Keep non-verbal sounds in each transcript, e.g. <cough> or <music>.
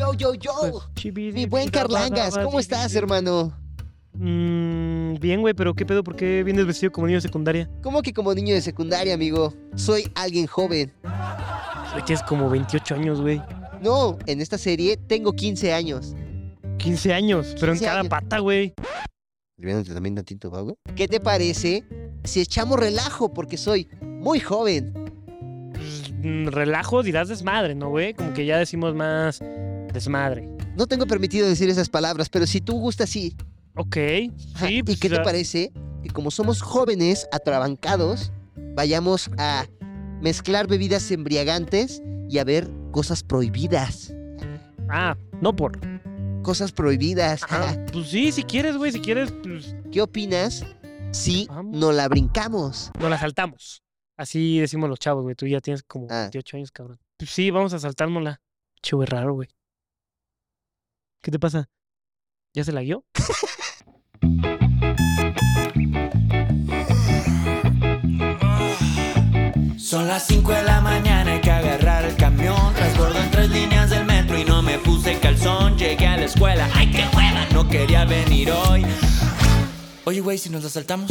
Yo, yo, yo. Mi buen Carlangas, ¿cómo estás, hermano? Mm, bien, güey, pero ¿qué pedo? ¿Por qué vienes vestido como niño de secundaria? ¿Cómo que como niño de secundaria, amigo? Soy alguien joven. Tienes como 28 años, güey. No, en esta serie tengo 15 años. 15 años, pero en 15 cada años. pata, güey. Viéndote también tantito, ¿va, güey? ¿Qué te parece si echamos relajo? Porque soy muy joven. Pues, mm, relajo dirás desmadre, ¿no, güey? Como que ya decimos más desmadre. No tengo permitido decir esas palabras, pero si tú gustas, sí. Ok, Ajá, sí. ¿Y pues, qué te ya- parece que como somos jóvenes, atrabancados, vayamos a mezclar bebidas embriagantes y a ver cosas prohibidas? Ah, no por. Cosas prohibidas. Ajá. Pues sí, si quieres, güey, si quieres, pues ¿Qué opinas si Vamos. no la brincamos? nos la saltamos. Así decimos los chavos, güey. Tú ya tienes como Ah. 28 años, cabrón. Pues sí, vamos a saltárnosla. Che, güey, raro, güey. ¿Qué te pasa? ¿Ya se la guió? Son las 5 de la mañana, hay que agarrar el camión. Transbordo en tres líneas del metro y no me puse calzón. Llegué a la escuela, ¡ay qué hueva! No quería venir hoy. Oye, güey, si nos la saltamos.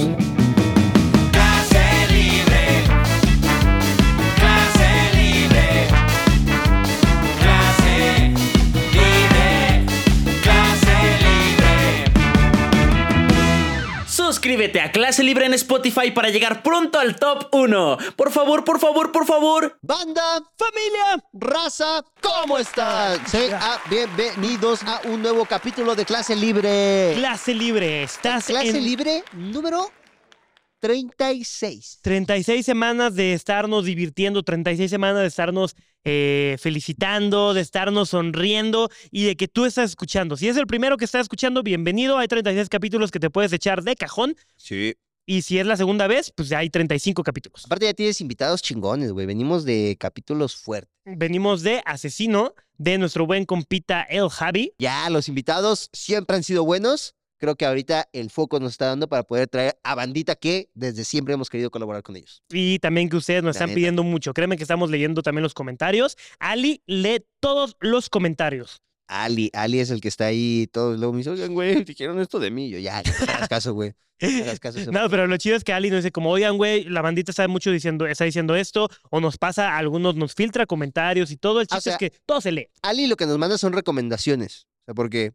Suscríbete a Clase Libre en Spotify para llegar pronto al top 1. Por favor, por favor, por favor. Banda, familia, raza, ¿cómo están? Sean bienvenidos a un nuevo capítulo de Clase Libre. Clase libre. Estás Clase en Libre número 36. 36 semanas de estarnos divirtiendo, 36 semanas de estarnos eh, felicitando, de estarnos sonriendo y de que tú estás escuchando. Si es el primero que estás escuchando, bienvenido. Hay 36 capítulos que te puedes echar de cajón. Sí. Y si es la segunda vez, pues ya hay 35 capítulos. Aparte ya tienes invitados chingones, güey. Venimos de capítulos fuertes. Venimos de Asesino, de nuestro buen compita El Javi. Ya, los invitados siempre han sido buenos. Creo que ahorita el foco nos está dando para poder traer a bandita que desde siempre hemos querido colaborar con ellos. Y también que ustedes nos La están neta. pidiendo mucho. Créeme que estamos leyendo también los comentarios. Ali lee todos los comentarios. Ali, Ali es el que está ahí todos luego me dice, oigan, güey, <laughs> dijeron esto de mí. Yo, ya, no hagas caso, güey. No caso. <laughs> No, pero lo chido es que Ali nos dice como, oigan, güey, la bandita sabe mucho diciendo, está diciendo esto, o nos pasa, algunos nos filtra comentarios y todo. El Ah, o chiste sea, es que todo se lee. Ali lo que nos manda son recomendaciones. O sea, porque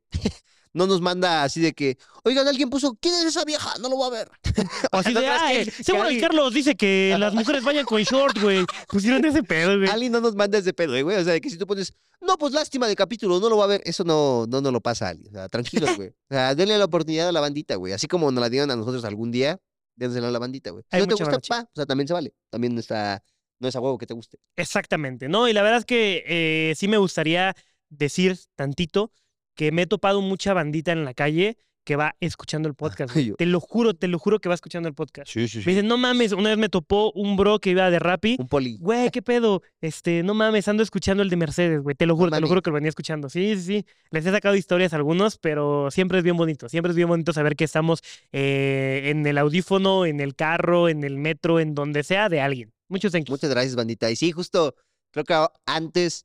no nos manda así de que, oigan, alguien puso, ¿quién es esa vieja? No lo voy a ver. <laughs> O así ¿no de, "Ah, que seguro el Carlos dice que las mujeres vayan con short, güey. <laughs> Pusieron ese pedo, güey. Ali no nos manda ese pedo, eh, güey. O sea, de que si tú pones, no, pues lástima de capítulo, no lo va a ver. Eso no, no nos lo pasa a Ali. O sea, tranquilos, <laughs> güey. O sea, denle la oportunidad a la bandita, güey. Así como nos la dieron a nosotros algún día, dénsela a la bandita, güey. Si no te gusta, pa, o sea, también se vale. También está, no es a huevo que te guste. Exactamente, ¿no? Y la verdad es que eh, sí me gustaría decir tantito que me he topado mucha bandita en la calle que va escuchando el podcast. güey. <laughs> yo- Te lo juro, te lo juro que va escuchando el podcast. Sí, sí, Me dicen, no mames, una vez me topó un bro que iba de Rappi. Un poli. Güey, ¿qué pedo? Este, no mames, ando escuchando el de Mercedes, güey. Te lo juro, te lo juro que lo venía escuchando. Sí, sí, sí. Les he sacado historias a algunos, pero siempre es bien bonito. Siempre es bien bonito saber que estamos eh, en el audífono, en el carro, en el metro, en donde sea de alguien. Muchos thank yous. Muchas gracias, bandita. Y sí, justo, creo que antes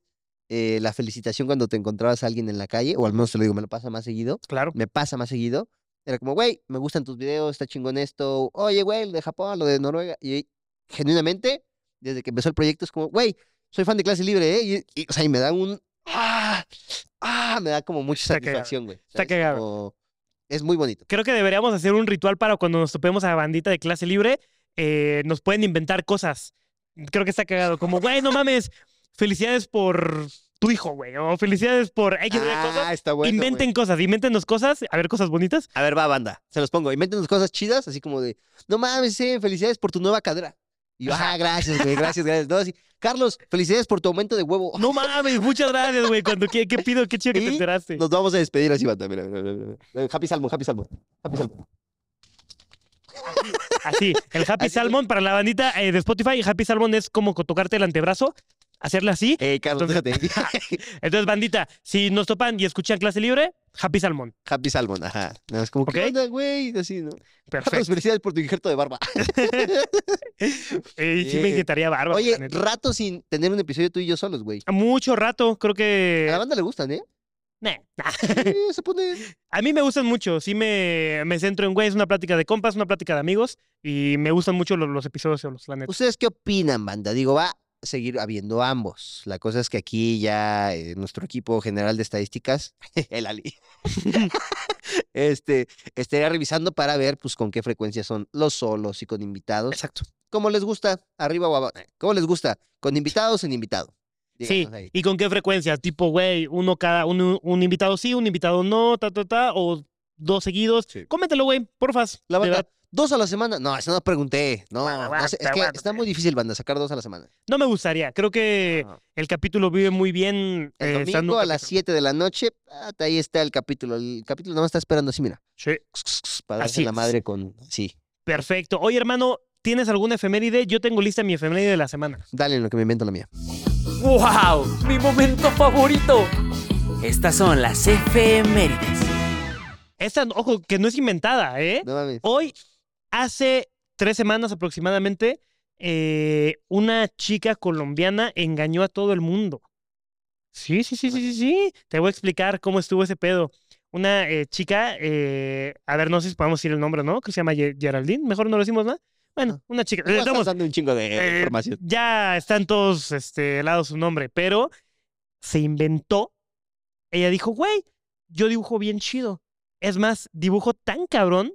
eh, la felicitación cuando te encontrabas a alguien en la calle, o al menos te lo digo, me lo pasa más seguido. Claro. me pasa más seguido. Era como, güey, me gustan tus videos, está chingón esto. Oye, güey, lo de Japón, lo de Noruega. Y genuinamente, desde que empezó el proyecto, es como, güey, soy fan de clase libre, ¿eh? Y, y, o sea, y me da un. ¡Ah! ¡Ah! Me da como mucha Está satisfacción, güey. está cagado. Como- Es muy bonito. Creo que deberíamos hacer un ritual para cuando nos topemos a la bandita de clase libre. eh, nos pueden inventar cosas. Creo que está cagado. Como, güey, no mames, felicidades por tu hijo, güey. O felicidades por X, Y cosas. Ah, está bueno. Inventen güey. cosas, invéntenos cosas, a ver cosas bonitas. A ver, va, banda. Se los pongo. Inventen cosas chidas, así como de, no mames, eh, felicidades por tu nueva cadera. Y yo, ah, gracias, güey, gracias, gracias. No, así, Carlos, felicidades por tu aumento de huevo. No mames, muchas gracias, güey. Cuando ¿qué, qué pido, qué chido que te enteraste. Nos vamos a despedir así, banda. Mira, mira, mira, mira. Happy Salmon, Happy Salmon. Happy Salmon. Así, el Happy Así- Salmon para la bandita eh, de Spotify. Happy Salmon es como co- tocarte el antebrazo, hacerle así. Ey, Carlos, Entonces- déjate. <laughs> Entonces, bandita, si nos topan y escuchan clase libre, Happy Salmon. Happy Salmon, ajá. No, es como, ¿qué onda, güey? Así, ¿no? Carlos, Perfecto. felicidades por tu injerto de barba. <laughs> Sí me Eh, inquietaría barba. Oye, rato sin tener un episodio tú y yo solos, güey. Mucho rato, creo A la que. banda le gustan, ¿eh? Nah. Sí, <laughs> se pone. A mí me gustan mucho, sí me, me centro en, güey, es una plática de compas, una plática de amigos, y me gustan mucho los, los episodios solos, la neta. ¿Ustedes qué opinan, banda? Digo, va seguir habiendo ambos. La cosa es que aquí ya eh, nuestro equipo general de estadísticas, <laughs> el Ali, <laughs> este, estaría revisando para ver pues con qué frecuencia son los solos y con invitados. Exacto. ¿Cómo les gusta? Arriba o abajo. ¿Cómo les gusta? ¿Con invitados o sin invitado? Sí, ahí. ¿y con qué frecuencia? Tipo, güey, uno cada, un, un invitado sí, un invitado no, ta, ta, ta, o dos seguidos. Sí. Coméntelo, güey, porfas. La verdad. ¿Dos a la semana? No, eso no pregunté. No, Bueno, no sé, es que aguanta. está muy difícil, banda, sacar dos a la semana. No me gustaría. Creo que el capítulo vive muy bien. El eh, domingo estando a las capítulo. 7 de la noche, ah, ahí está el capítulo. El capítulo nada más está esperando así, mira. Sí, Para darse Así la madre con... Sí, perfecto. Oye, hermano, ¿tienes alguna efeméride? Yo tengo lista mi efeméride de la semana. dale en lo que me invento la mía. ¡Wow! ¡Mi momento favorito! Estas son las efemérides. Esta, ojo, que no es inventada, ¿eh? No mames. Hoy, hace tres semanas aproximadamente, eh, una chica colombiana engañó a todo el mundo. Sí, sí, sí, sí, sí, sí. Te voy a explicar cómo estuvo ese pedo. Una eh, chica, eh, a ver, no sé si podemos decir el nombre, ¿no? Que se llama Ye- Geraldine. Mejor no lo decimos, ¿no? Bueno, una chica. Estamos- dando un chingo de información. ya está en todos este, lados su nombre, pero se inventó. Ella dijo, güey, yo dibujo bien chido. Es más, dibujo tan cabrón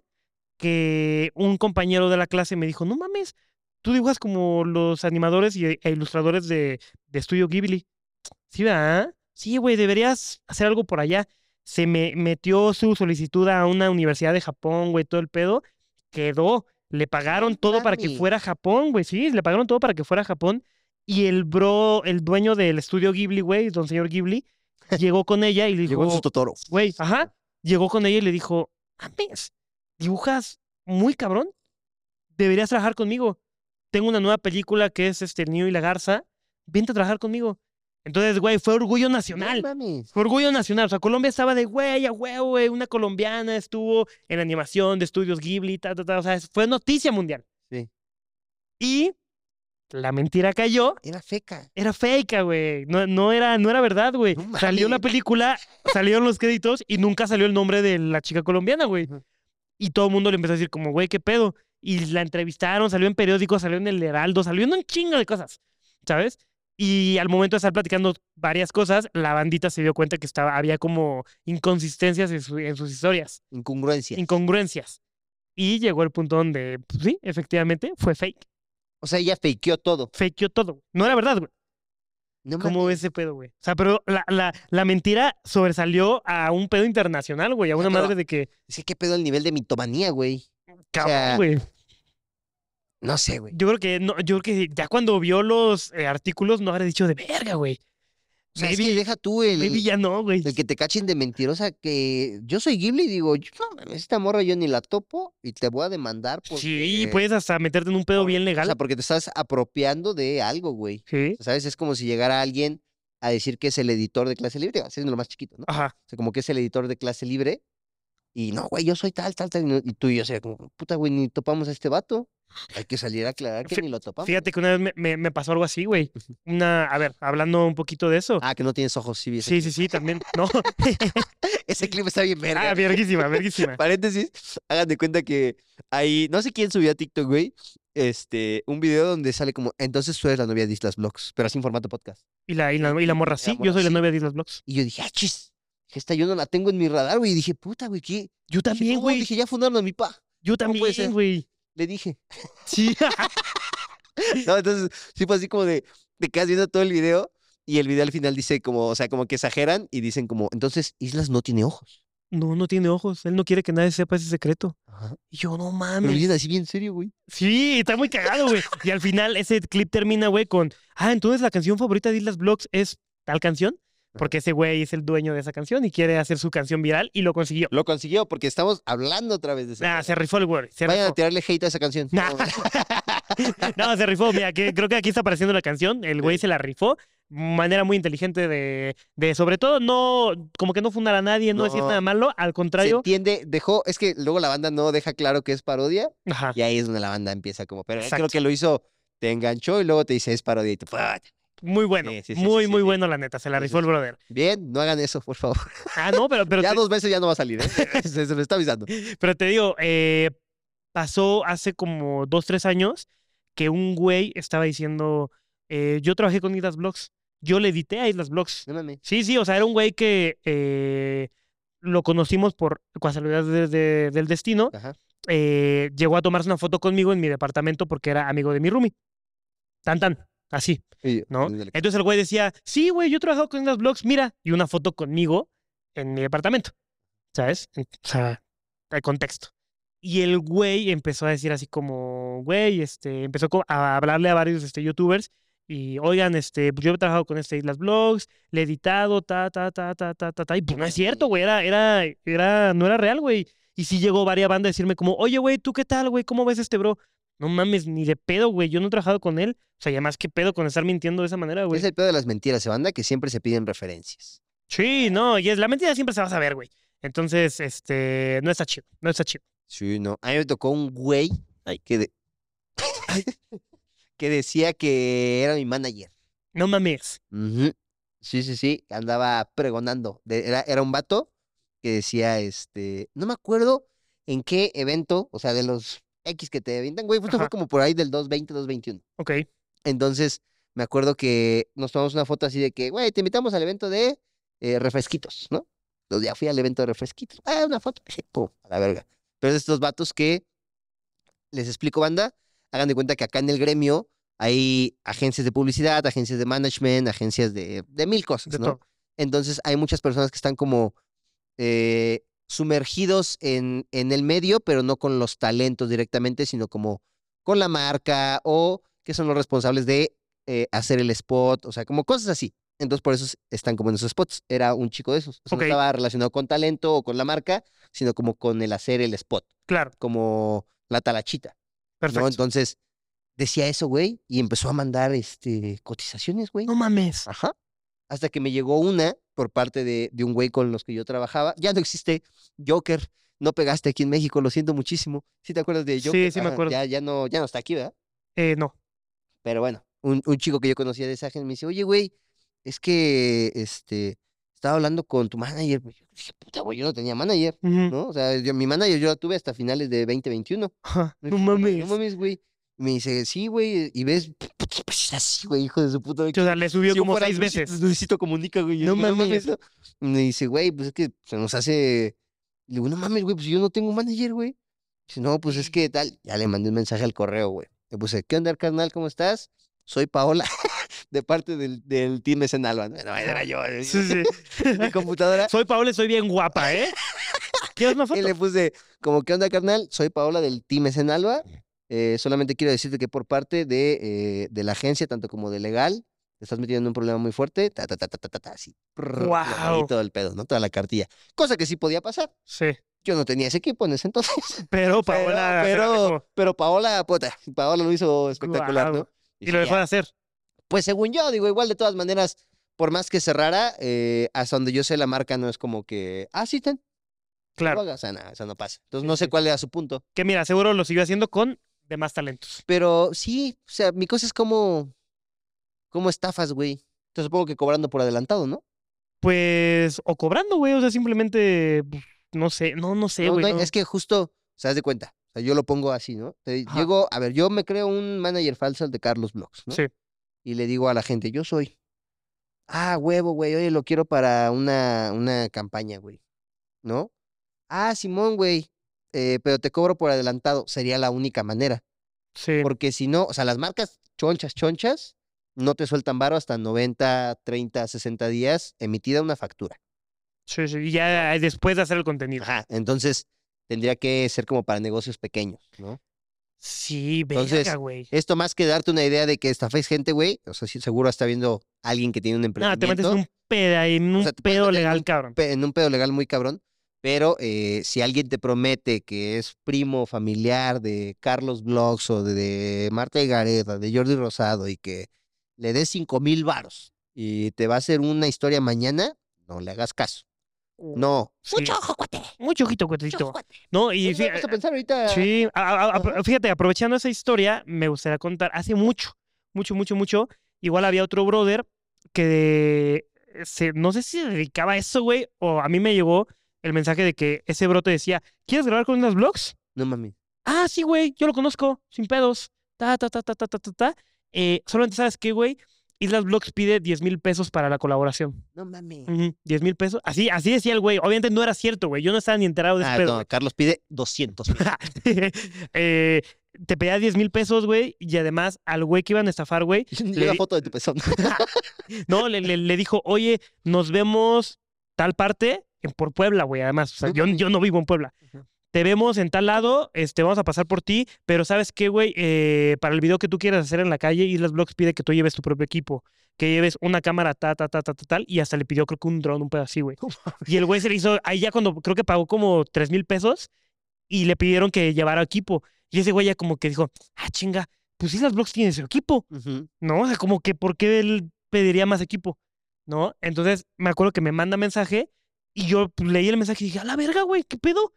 que un compañero de la clase me dijo, no mames, tú dibujas como los animadores y, e ilustradores de, de Estudio Ghibli. Sí, ¿verdad? Sí, güey, deberías hacer algo por allá. Se me metió su solicitud a una universidad de Japón, güey, todo el pedo. Quedó. Le pagaron todo para que fuera a Japón, güey. Sí, le pagaron todo para que fuera a Japón. Y el bro, el dueño del estudio Ghibli, güey, don señor Ghibli, llegó con ella y le Llegó en dijo, su Totoro. güey, ajá, llegó con ella y le dijo, mames, dibujas muy cabrón, deberías trabajar conmigo. Tengo una nueva película que es este El Niño y la Garza, vente a trabajar conmigo. Entonces, güey, fue orgullo No nacional. mames. Fue orgullo nacional. O sea, Colombia estaba de, güey, a huevo, güey, una colombiana estuvo en animación de estudios Ghibli, ta, ta, ta. O sea, fue noticia mundial. Sí. Y la mentira cayó Era feca. era fake, güey. No, no, era, no era verdad, güey. No salió la película, salieron los créditos y nunca salió el nombre de la chica colombiana, güey. Y todo el mundo le empezó a decir como, güey, ¿qué pedo? Y la entrevistaron, salió en periódicos, salió en El Heraldo, salió en un chingo de cosas, ¿sabes? Y al momento de estar platicando varias cosas, la bandita se dio cuenta que estaba, había como inconsistencias en, su- en sus historias, Incongruencia. incongruencias. Y llegó el punto donde, pues, sí, efectivamente, fue fake. o sea, ella fakeó todo. Fakeó todo. No era verdad, güey. No ¿Cómo ves ese pedo, güey? O sea, pero la, la, la mentira sobresalió a un pedo internacional, güey. A una madre de que. Que qué pedo el nivel de mitomanía, güey. Cabrón, sea, güey. No sé, güey. Yo creo que no, yo creo que ya cuando vio los eh, artículos no habrá dicho de verga, güey. O sea, es maybe- que deja tú el, Maybe ya no, güey. el que te cachen de mentirosa que yo soy Ghibli y digo, no esta morra yo ni la topo y te voy a demandar porque... Sí, puedes hasta meterte en un pedo bien O legal. sea, porque te estás apropiando de algo, güey. Sí. ¿Sabes? Es como si llegara alguien a decir que es el editor de clase libre, es lo más chiquito, ¿no? Ajá. O sea, como que es el editor de clase libre. Y no, güey, yo soy tal, tal, tal. Y tú y yo, o sea, como, puta, güey, ni topamos a este vato. Hay que salir a aclarar que ni lo topamos. Fíjate que una vez me, me- me pasó algo así, güey. Una, a ver, hablando un poquito de eso. Ah, que no tienes ojos, sí, sí, clip. sí, sí, también. No. <laughs> Ese clip está bien verga. ah, verguísima, verguísima. Paréntesis, hagan de cuenta que ahí, no sé quién subió a TikTok, güey, este, un video donde sale como, entonces tú eres la novia de Islas Vlogs, pero así en formato podcast. Y la, y la, y la morra, La sí. morra, Yo soy la novia de Islas Blogs. Y yo dije, ah, chis, esta yo no la tengo en mi radar, güey. Y dije, puta, güey, ¿qué? Yo también, "No, güey. Dije, ya fundaron a mi pa. Yo también, güey. Le dije. Sí. <laughs> No, entonces, sí fue así como de, te quedas viendo todo el video y el video al final dice como, o sea, como que exageran y dicen como, entonces Islas no tiene ojos. No, no tiene ojos. Él no quiere que nadie sepa ese secreto. Ajá. Y yo, no Pero mames. bien así bien serio, güey. Sí, está muy cagado, güey. Y al final ese clip termina, güey, con, ah, entonces la canción favorita de Islas Blogs es tal canción. Porque ese güey es el dueño de esa canción y quiere hacer su canción viral y lo consiguió. Lo consiguió porque estamos hablando otra vez de eso. Ah, se rifó el güey. Se Vayan a tirarle hate a esa canción. Nah. <laughs> No, se rifó. Mira, que, creo que aquí está apareciendo la canción. El güey se la rifó. Manera muy inteligente de, de, sobre todo, no, como que no fundar a nadie, no, decir nada malo. Al Se contrario, entiende, dejó, es que luego la banda no deja claro que es parodia ajá. y ahí es donde la banda empieza como, pero creo que lo hizo, te enganchó y luego te dice es parodia y "Puta". Muy bueno. Sí, sí, sí, muy, muy bueno, la neta. Se la rifó el brother. Bien, no hagan eso, por favor. Ah, no, pero, pero, <laughs> ya te, dos veces ya no va a salir, ¿eh? <laughs> <laughs> se, se me está avisando. pero te digo, eh, pasó hace como dos, tres años que un güey estaba diciendo, eh, yo trabajé con Islas Blogs. Yo le edité a Islas Blogs. Sí, sí, o sea, era un güey que eh, lo conocimos por casualidad de- de- del destino. Ajá. llegó a tomarse una foto conmigo en mi departamento porque era amigo de mi roomie. Tan, tan, así, ¿no? Entonces el güey decía, sí, güey, yo he trabajado con las blogs, mira, y una foto conmigo en mi departamento, ¿sabes? O sea, el contexto. Y el güey empezó a decir así como, güey, este, empezó a hablarle a varios este, youtubers y, oigan, este, yo he trabajado con este Islas Blogs, le he editado, ta, ta, ta, ta, ta, ta, ta, y pues no es cierto, güey, era, era, era, no era real, güey. Y sí llegó varias bandas a decirme como, oye, güey, ¿tú qué tal, güey? ¿Cómo ves este bro? No mames, ni de pedo, güey, yo no he trabajado con él. O sea, y además, ¿qué pedo con estar mintiendo de esa manera, güey? Es el peor de las mentiras, se banda, que siempre se piden referencias. Sí, no, y es la mentira siempre se va a saber, güey. Entonces, este, no está chido, no está chido. Sí, no. A mí me tocó un güey que, de- <laughs> que decía que era mi manager. No mames. Sí, sí, sí. Andaba pregonando. De- era, era un vato que decía, este, no me acuerdo en qué evento, o sea, de los X que te avientan, güey, esto fue como por ahí del 220, 221. Ok. Entonces, me acuerdo que nos tomamos una foto así de que, güey, te invitamos al evento de eh, refresquitos, ¿no? Entonces ya fui al evento de refresquitos. Ah, una foto. Pum, a la verga. Pero es estos vatos que, les explico, banda, hagan de cuenta que acá en el gremio hay agencias de publicidad, agencias de management, agencias de, de mil cosas, De ¿no? todo. Entonces hay muchas personas que están como eh, sumergidos en, en el medio, pero no con los talentos directamente, sino como con la marca o que son los responsables de eh, hacer el spot, o sea, como cosas así. Entonces por eso es- están como en esos spots. Era un chico de esos. O sea, Ok. No estaba relacionado con talento o con la marca, sino como con el hacer el spot, Claro, como la talachita. ¿no? perfecto. Entonces decía eso, güey, y empezó a mandar este, cotizaciones, güey. No mames. Ajá. Hasta que me llegó una por parte de, de un güey con los que yo trabajaba. Ya no existe Joker. No pegaste aquí en México, lo siento muchísimo. ¿Sí te acuerdas de Sí, Joker? sí me Ajá, acuerdo. Ya, ya, no, ya no está aquí, ¿verdad? Eh, no. Pero bueno, un, un chico que yo conocía de esa agencia me dice, oye, güey, es que este, estaba hablando con tu manager. Yo dije, puta, güey, yo no tenía manager. ¿no? O sea, yo- mi manager yo la tuve hasta finales de 2021. Ajá, Me No mames. No mames, güey. Y Me dice, sí, güey, y ves, pues, así, güey, hijo de su puta. O sea, le subió Si como seis Luisito- veces. Luisito comunica, güey. No mames. Y me dice, güey, pues es que se nos hace. Le digo, no mames, güey, pues yo no tengo manager, güey. Dice, no, pues es que tal. Ya le mandé un mensaje al correo, güey. Le puse, ¿qué onda, carnal? ¿Cómo estás? Soy Paola, <laughs> de parte del, del Team en Alba. No, era yo. eh, Sí, sí. <laughs> Mi computadora. Soy Paola y soy bien guapa, ¿eh? <laughs> ¿Quieres una Y foto? le puse, como, ¿qué onda, carnal? Soy Paola del Team en Alba. Eh, solamente quiero decirte que por parte de, eh, de la agencia, tanto como de legal, te estás metiendo en un problema muy fuerte. Ta, ta, ta, ta, ta, ta, ta, así. ahí Guau. todo el pedo, ¿no? Toda la cartilla. Cosa que sí podía pasar. Sí. Yo no tenía ese equipo en ese entonces. <laughs> <laughs> Pero Paola. pero, pero Paola, puta, Paola lo hizo espectacular. ¿no? Y lo dejó de hacer. Pues según yo, digo, igual de todas maneras, por más que cerrara, eh, hasta donde yo sé, la marca no es como que, ah, sí, ten, Claro. O sea, nada, eso no pasa. Entonces no sé cuál era su punto. Que mira, seguro lo siguió haciendo con demás talentos. Pero sí, o sea, mi cosa es como, como estafas, güey. Entonces supongo que cobrando por adelantado, ¿no? Pues, o cobrando, güey. O sea, simplemente, pues, no sé, no, no sé, No, güey. no hay- no. Es que justo, se das de cuenta. O sea, yo lo pongo así, ¿no? Te. Llego, a ver, yo me creo un manager falso de Carlos Blogs, ¿no? Sí. Y le digo a la gente, yo soy. Ah, huevo, güey, oye, lo quiero para una, una campaña, güey. ¿No? Ah, Simón, güey. Eh, pero te cobro por adelantado. Sería la única manera. Sí. Porque si no, o sea, las marcas chonchas, chonchas, no te sueltan varo hasta 90, 30, 60 días emitida una factura. Sí, sí. Y ya después de hacer el contenido. Ajá. Entonces, tendría que ser como para negocios pequeños, ¿no? Sí, verga, güey. Esto más que darte una idea de que estafáis gente, güey. O sea, sí, seguro está viendo alguien que tiene un No, te metes emprendimiento. en un pedo ahí, en un sea, puedes pedo en legal, un cabrón. en un pedo legal muy cabrón. Pero eh, si alguien te promete que es primo familiar de Carlos Blogs o de, de Marta Gareda, de Jordi Rosado y que le des cinco mil varos y te va a hacer una historia mañana, no le hagas caso. No. Sí. Mucho ojo, cuate. Mucho ojito, cuatecito. No, y vas a pensar ahorita. Sí, a- a- a- Ajá. fíjate, aprovechando esa historia, me gustaría contar, hace mucho, mucho, mucho, mucho, igual había otro brother que se, no sé si se dedicaba a eso, güey, o a mí me llegó el mensaje de que ese brote decía, ¿quieres grabar con unas vlogs? No mames. Ah, sí, güey, yo lo conozco, sin pedos. Ta, ta, ta, ta, ta, ta, ta, ta. Eh, solamente sabes qué, güey, Islas Vlogs pide 10 mil pesos para la colaboración. No mames. Ujú, 10 mil pesos. Así, así decía el güey. Obviamente no era cierto, güey. Yo no estaba ni enterado de Ah, pedo, no. Carlos pide 200 mil. <laughs> Eh, te pedía 10 mil pesos, güey, y además al güey que iban a estafar, güey, <laughs> Le di- foto de tu pezón. <laughs> no, le, le- le dijo, oye, nos vemos tal parte, por Puebla, güey, además. O sea, No yo, no vivo en Puebla. Te vemos en tal lado, este, vamos a pasar por ti, pero ¿sabes qué, güey? Eh, para el video que tú quieras hacer en la calle, Islas Vlogs pide que tú lleves tu propio equipo, que lleves una cámara, ta, ta, ta, ta, ta, tal, y hasta le pidió, creo que un dron, un pedo así, güey. Y el güey se le hizo, ahí ya cuando, creo que pagó como 3 mil pesos, y le pidieron que llevara equipo. Y ese güey ya como que dijo, ah, chinga, pues Islas Vlogs tiene su equipo. ¿no? O sea, como que ¿por qué él pediría más equipo? ¿No? Entonces me acuerdo que me manda mensaje y yo leí el mensaje y dije, a la verga, güey, ¿qué pedo?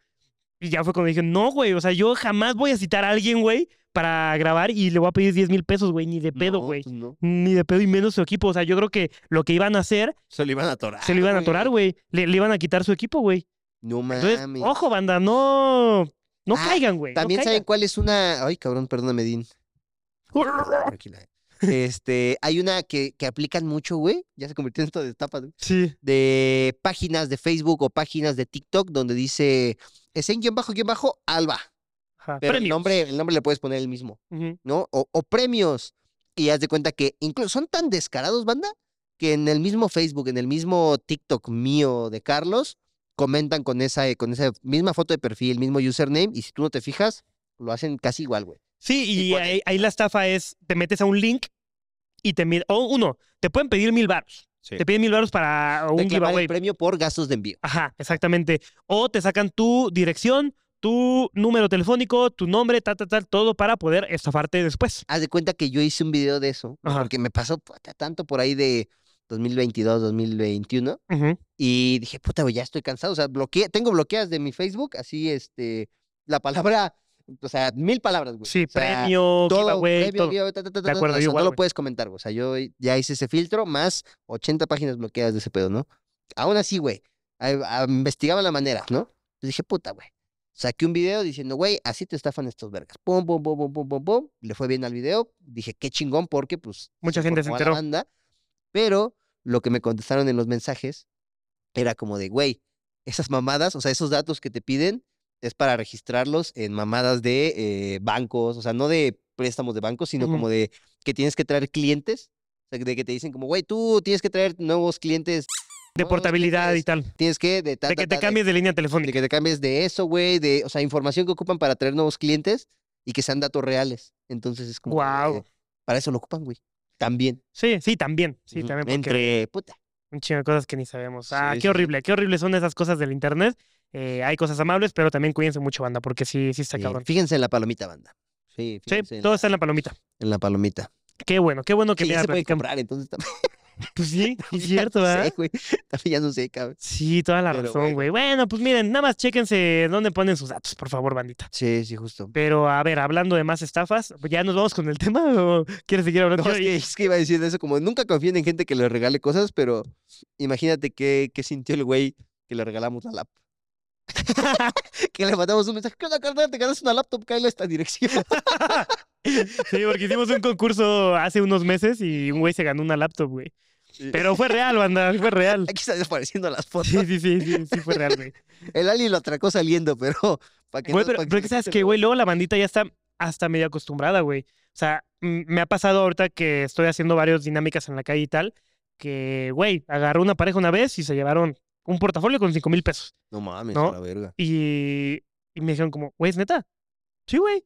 Y ya fue cuando dije, no, güey, o sea, yo jamás voy a citar a alguien, güey, para grabar y le voy a pedir 10 mil pesos, güey, ni de pedo, No, güey. pues no. Ni de pedo y menos su equipo. O sea, yo creo que lo que iban a hacer, Se lo iban a atorar. se lo iban a atorar, güey. Le, le iban a quitar su equipo, güey. No mames. Entonces, ojo, banda, no. No Ah, caigan, güey. no También saben caigan. cuál es una. Ay, cabrón, perdóname, Dean. <laughs> Tranquila. Este, hay una que, que aplican mucho, güey. Ya se convirtió en esto de tapas, güey. Sí. De páginas de Facebook o páginas de TikTok donde dice es en guion bajo, guion bajo, Alba. Ajá. Pero el nombre, el nombre le puedes poner el mismo. ¿no? O, o premios. Y haz de cuenta que incluso son tan descarados, banda, que en el mismo Facebook, en el mismo TikTok mío de Carlos, comentan con esa, con esa misma foto de perfil, mismo username, y si tú no te fijas, lo hacen casi igual, güey. Sí, y ahí, ahí la estafa es, te metes a un link y te mide, o uno, te pueden pedir mil baros. Te piden mil baros para un Reclamar giveaway. el premio por gastos de envío. Ajá, exactamente. O te sacan tu dirección, tu número telefónico, tu nombre, tal, tal, tal, todo para poder estafarte después. Haz de cuenta que yo hice un video de eso, Ajá. porque me pasó puta, tanto por ahí de 2022, 2021, Ujú. y dije, puta, ya estoy cansado. O sea, bloqueé, tengo bloqueadas de mi Facebook, así, este, la palabra, o sea, mil palabras, güey. Sí, O sea, premio, todo, giveaway, premio, todo. giveaway, ta, ta, ta, De acuerdo, o sea, igual, no lo puedes comentar, güey. O sea, yo ya hice ese filtro, más 80 páginas bloqueadas de ese pedo, ¿no? Aún así, güey, a- a- investigaba la manera, ¿no? Entonces dije, puta, güey. Saqué un video diciendo, güey, así te estafan estos vergas. Pum, pum, pum, pum, pum, pum, pum. Le fue bien al video. Dije, qué chingón, porque, pues. Mucha gente se enteró. banda. Pero lo que me contestaron en los mensajes era como de, güey, esas mamadas, o sea, esos datos que te piden es para registrarlos en mamadas de eh, bancos, o sea, no de préstamos de bancos, sino Ujú. como de que tienes que traer clientes. O sea, de que te dicen como, güey, tú tienes que traer nuevos clientes. De portabilidad y tal. Tienes que, de, ta, De ta, que te cambies de línea de telefónica. que te cambies de eso, güey, de, o sea, información que ocupan para traer nuevos clientes y que sean datos reales. Entonces es como, de, Guau. para eso lo ocupan, güey. También. Sí, sí, también. Sí, también. Porque Entre, puta. un chingo de cosas que ni sabemos. Ah, Sí, qué sí. horrible, qué horrible son esas cosas del internet. Eh, hay cosas amables, pero también cuídense mucho, banda, porque sí, sí está Sí, cabrón. Fíjense en la palomita, banda. Sí, Sí, fíjense todo la, está en la palomita. en la palomita. Qué bueno, qué bueno que Que ya mira, se puede comprar, entonces también. <laughs> Pues sí, <laughs> es ya cierto, ¿verdad? sé, güey. <laughs> También ya no sé, cabrón. Sí, toda la Pero razón, güey. Bueno, pues miren, nada más chéquense dónde ponen sus datos, por favor, bandita. Sí, sí, justo. Pero a ver, hablando de más estafas, pues, ¿ya nos vamos con el tema o quieres seguir hablando? No, es, que, es que iba a decir eso, como nunca confíen en gente que le regale cosas, pero imagínate qué, qué sintió el güey que le regalamos la laptop. <laughs> que le mandamos un mensaje, ¿qué onda, carnal? Te ganaste una laptop, cállale a esta dirección. <laughs> Sí, porque hicimos un concurso hace unos meses y un güey se ganó una laptop, güey. Pero fue real, banda, fue real. <laughs> Aquí están apareciendo las fotos. Sí, sí, sí, sí, sí fue real, güey. El Ali lo atracó saliendo, pero para que Güey, no- pero, pero que sabes que, güey, luego la bandita ya está hasta medio acostumbrada, güey. O sea, me ha pasado ahorita que estoy haciendo varias dinámicas en la calle y tal, que, güey, agarró una pareja una vez y se llevaron un portafolio con cinco mil pesos. No mames, ¿No? a la verga. Y, y me dijeron como, güey, ¿es neta? Sí, güey.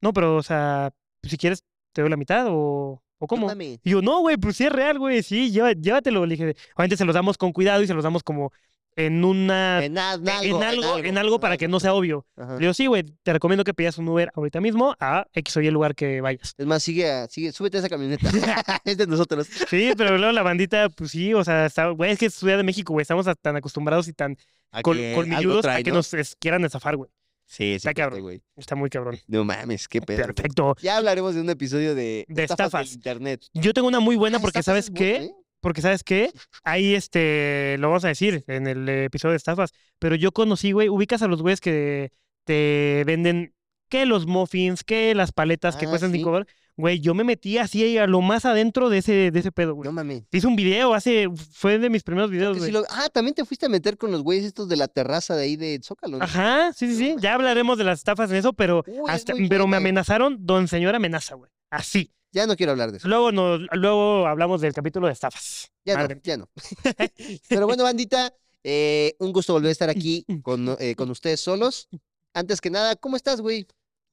No, pero, o sea, si quieres, te doy la mitad o, o cómo. No. Y yo, no, güey, pues sí es real, güey, sí, llévatelo. Le dije, obviamente se los damos con cuidado y se los damos como en una... En, na- en en algo, algo, en algo para que no sea obvio. Ajá. Le digo, sí, güey, te recomiendo que pidas un Uber ahorita mismo a X o Y lugar que vayas. Es más, sigue, a- sigue, súbete a esa camioneta. <laughs> <laughs> es de nosotros. Sí, pero luego la bandita, pues sí, o sea, está, güey, es que es Ciudad de México, güey, estamos a- tan acostumbrados y tan A algo colmilludos a que ¿no? nos es- quieran estafar, güey. Sí, sí, Está cabrón. güey. Está muy cabrón. No mames, qué pedo. güey. Perfecto. Ya hablaremos de un episodio de, De estafas. internet. Yo tengo una muy buena Ah, porque, ¿sabes es qué? ¿eh? Porque, ¿sabes qué? Ahí, este, lo vamos a decir en el episodio de estafas. Pero yo conocí, güey, ubicas a los güeyes que te venden, que los muffins, que las paletas que Ah, cuestan sí. 5 dólares. Güey, yo me metí así a lo más adentro de ese, de ese pedo, güey. No mames. Hice un video hace, fue de mis primeros videos, lo- Ah, también te fuiste a meter con los güeyes estos de la terraza de ahí de Zócalo. ¿no? Ajá, sí, sí, sí. Ya hablaremos de las estafas en eso, pero, Uy, hasta, pero me amenazaron, don señor amenaza, güey. Así. Ya no quiero hablar de eso. Luego, nos, luego hablamos del capítulo de estafas. Ya Madre no, ya no. <laughs> Pero bueno, bandita, eh, un gusto volver a estar aquí con, eh, <laughs> con ustedes solos. Antes que nada, ¿cómo estás, güey?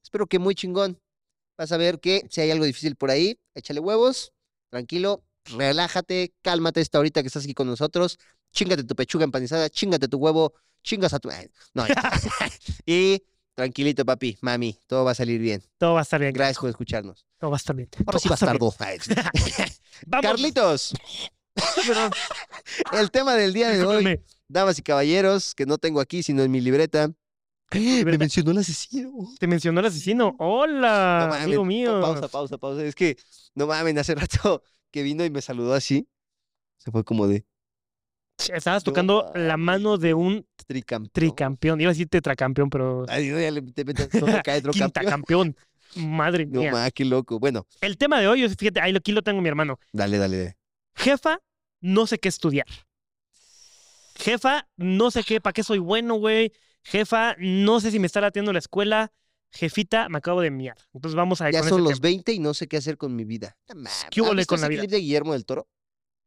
Espero que muy chingón. Vas a ver que si hay algo difícil por ahí, échale huevos, tranquilo, relájate, cálmate esta ahorita que estás aquí con nosotros. Chíngate tu pechuga empanizada, chíngate tu huevo, chingas a tu... No, <laughs> y tranquilito, papi, mami, todo va a salir bien. Todo va a estar bien. Gracias por escucharnos. Todo va a estar bien. Ahora sí, bastardo. <laughs> Carlitos, <laughs> el tema del día de hoy damas y caballeros, que no tengo aquí, sino en mi libreta. <gasps> Me mencionó el asesino. Te mencionó el asesino. No Hola, mames, amigo mío. Pausa, pausa, pausa. Es que, no mames, hace rato que vino y me saludó así. Se fue como de Estabas No tocando la mano de un tricampeón. tricampeón. Iba a decir tetracampeón, pero Ay, no, ya le te metes no me cae otro quinta campeón. Madre No mía. mames, qué loco. Bueno, El tema de hoy, es- fíjate, ahí lo- aquí lo tengo mi hermano. dale, dale, dale. Jefa, no sé qué estudiar. Jefa, no sé qué, para qué soy bueno, güey. Jefa, no sé si me está latiendo la escuela. Jefita, me acabo de miar. Entonces vamos a Ya con son los tema. 20 y no sé qué hacer con mi vida. No ¿Qué hubo ¿has le visto con la vida? clip de Guillermo del Toro?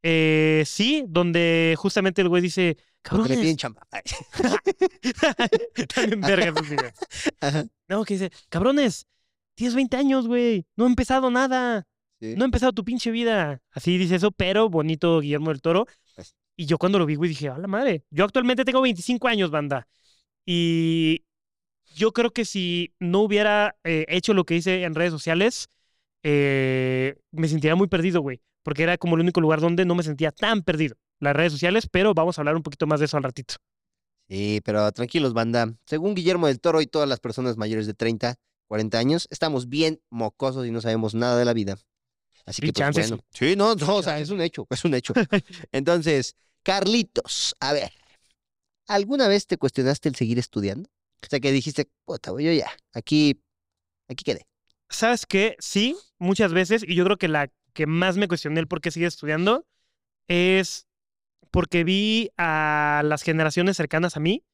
Eh, sí, donde justamente el güey dice, Porque le cabrones, piden chamba. <laughs> <laughs> También verga esos videos. Ajá, No, que dice, cabrones, tienes 20 años, güey. No he empezado nada. sí. No he empezado tu pinche vida. Así dice eso, pero bonito Guillermo del Toro. Pues. Y yo cuando lo vi, güey, dije, a la madre. Yo actualmente tengo 25 años, banda. Y yo creo que si no hubiera eh, hecho lo que hice en redes sociales, eh, me sentiría muy perdido, güey. Porque era como el único lugar donde no me sentía tan perdido. Las redes sociales, pero vamos a hablar un poquito más de eso al ratito. Sí, pero tranquilos, banda. Según Guillermo del Toro y todas las personas mayores de 30, 40 años, estamos bien mocosos y no sabemos nada de la vida. Así que, pues, bueno. Sí, no, no, o sea, es un hecho, es un hecho. <laughs> Entonces, Carlitos, a ver, ¿alguna vez te cuestionaste el seguir estudiando? O sea, que dijiste, puta, yo ya, aquí, aquí quedé. ¿Sabes qué? Sí, muchas veces. Y yo creo que la que más me cuestioné el por qué sigue estudiando es porque vi a las generaciones cercanas a mí,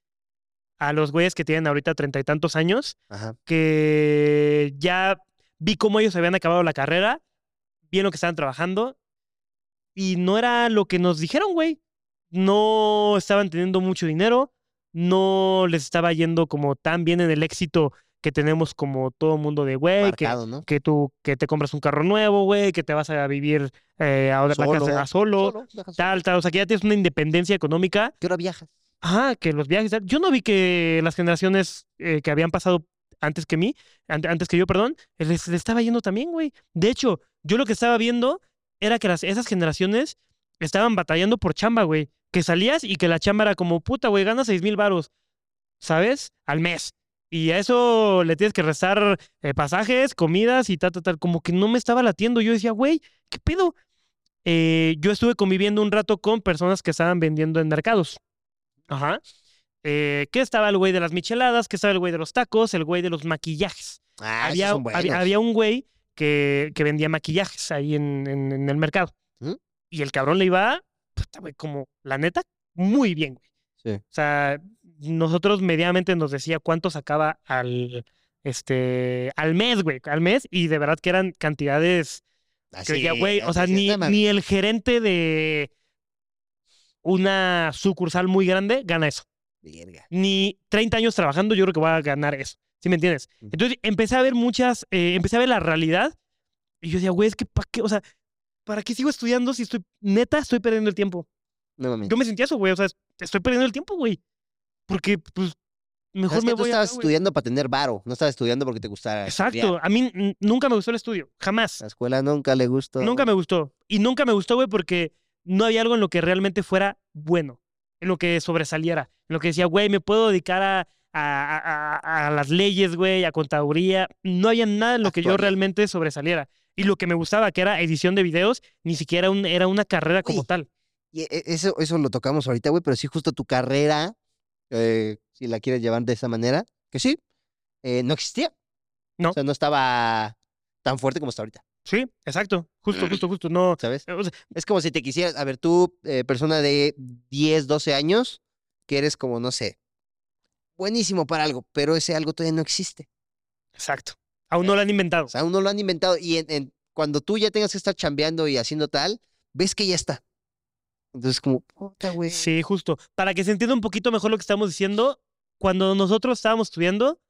a los güeyes que tienen ahorita treinta y tantos años, Ajá. que ya vi cómo ellos habían acabado la carrera, vi en lo que estaban trabajando y no era lo que nos dijeron, güey. No estaban teniendo mucho dinero, no les estaba yendo como tan bien en el éxito que tenemos como todo mundo de, güey, que, ¿no? que tú que te compras un carro nuevo, güey, que te vas a vivir eh, a otra Solo, casa solo, Solo, viajas solo. tal, tal, o sea, que ya tienes una independencia económica ¿Qué hora viajas? Ajá, que los viajes. Yo no vi que las generaciones eh, que habían pasado antes que mí, ante- antes que yo, perdón, les, les estaba yendo también, güey. De hecho, yo lo que estaba viendo era que las, esas generaciones estaban batallando por chamba, güey. Que salías y que la chamba era como, puta, güey, ganas seis mil varos, ¿sabes? Al mes. Y a eso le tienes que restar eh, pasajes, comidas y tal, tal, tal. Como que no me estaba latiendo. Yo decía, güey, ¿qué pedo? Eh, yo estuve conviviendo un rato con personas que estaban vendiendo en mercados. Ajá. Eh, que estaba el güey de las micheladas, que estaba el güey de los tacos, el güey de los maquillajes. Ah, esos había, son había, buenos. había un güey que, que vendía maquillajes ahí en, en- en el mercado. Ujú. Y el cabrón le iba, puta, güey, como, la neta, muy bien, güey. Sí. O sea, nosotros medianamente nos decía cuánto sacaba al, este, al mes, güey, al mes, y de verdad que eran cantidades que Así, decía, güey, o sea, ni, ni el gerente de una sucursal muy grande gana eso. Verga. Ni 30 años trabajando, yo creo que va a ganar eso. ¿Sí me entiendes? Entonces empecé a ver muchas, eh, empecé a ver la realidad y yo decía, güey, es que ¿para qué? O sea, ¿para qué sigo estudiando si estoy, neta, estoy perdiendo el tiempo? No. Yo me sentía eso, güey, o sea, estoy perdiendo el tiempo, güey. Porque, pues, mejor es me que tú voy a... estabas estudiando para tener varo, no estabas estudiando porque te gustara. Exacto, estudiar. a mí nunca me gustó el estudio, jamás. La escuela nunca le gustó. Nunca me gustó. Y nunca me gustó, güey, porque no había algo en lo que realmente fuera bueno, en lo que sobresaliera, en lo que decía, güey, me puedo dedicar a, a, a- las leyes, güey, a contaduría. No había nada en lo que yo realmente sobresaliera. Y lo que me gustaba, que era edición de videos, ni siquiera un- era una carrera como tal. Y e- eso, eso lo tocamos ahorita, güey, pero sí, justo tu carrera, eh, si la quieres llevar de esa manera, que sí, eh, no existía. No. O sea, no estaba tan fuerte como está ahorita, Sí, exacto. Justo, <clears throat> justo, justo. No. ¿sabes? o sea, Es como si te quisieras, a ver, tú, eh, persona de 10, 12 años, que eres como, no sé, buenísimo para algo, pero ese algo todavía no existe. exacto. Aún no lo han inventado. O sea, aún no lo han inventado. Y en- en- cuando tú ya tengas que estar chambeando y haciendo tal, ves que ya está. Entonces, como, puta, güey. Sí, justo. Para que se entienda un poquito mejor lo que estamos diciendo, cuando nosotros estábamos estudiando,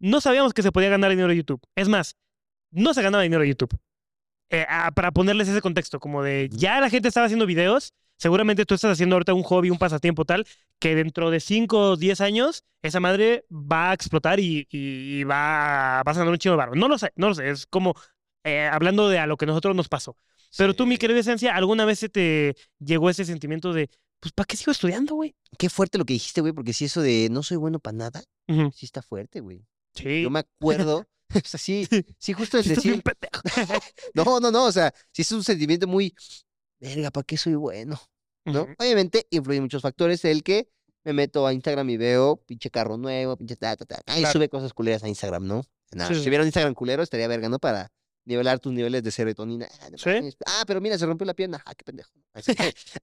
no sabíamos que se podía ganar dinero de YouTube. Es más, no se ganaba dinero de YouTube. Eh, para ponerles ese contexto, como de ya la gente estaba haciendo videos, seguramente tú estás haciendo ahorita un hobby, un pasatiempo tal, que dentro de 5 o 10 años esa madre va a explotar y, y- y va, vas a ganar un chingo de barro. No lo sé, no lo sé. Es como eh, hablando de a lo que nosotros nos pasó. Pero tú, mi querida esencia, ¿alguna vez se te llegó ese sentimiento de, pues, ¿para qué sigo estudiando, güey? Qué fuerte lo que dijiste, güey, porque si eso de no soy bueno para nada, Ujú. sí está fuerte, güey. Sí. Yo me <laughs> acuerdo, <laughs> o sea, sí, sí, justo el decir, <laughs> no, no, no, o sea, sí es un sentimiento muy, verga, ¿para qué soy bueno? ¿no? Ujú. Obviamente influyen muchos factores, el que me meto a Instagram y veo pinche carro nuevo, pinche ta, ta, ta, ah, y Claro. sube cosas culeras a Instagram, ¿no? Nada, Sí, si sí. tuviera un Instagram culero estaría verga, ¿no? Para nivelar tus niveles de serotonina. Ah, no Sí. Ah, pero mira, se rompió la pierna. Ah, qué pendejo. <laughs> Así,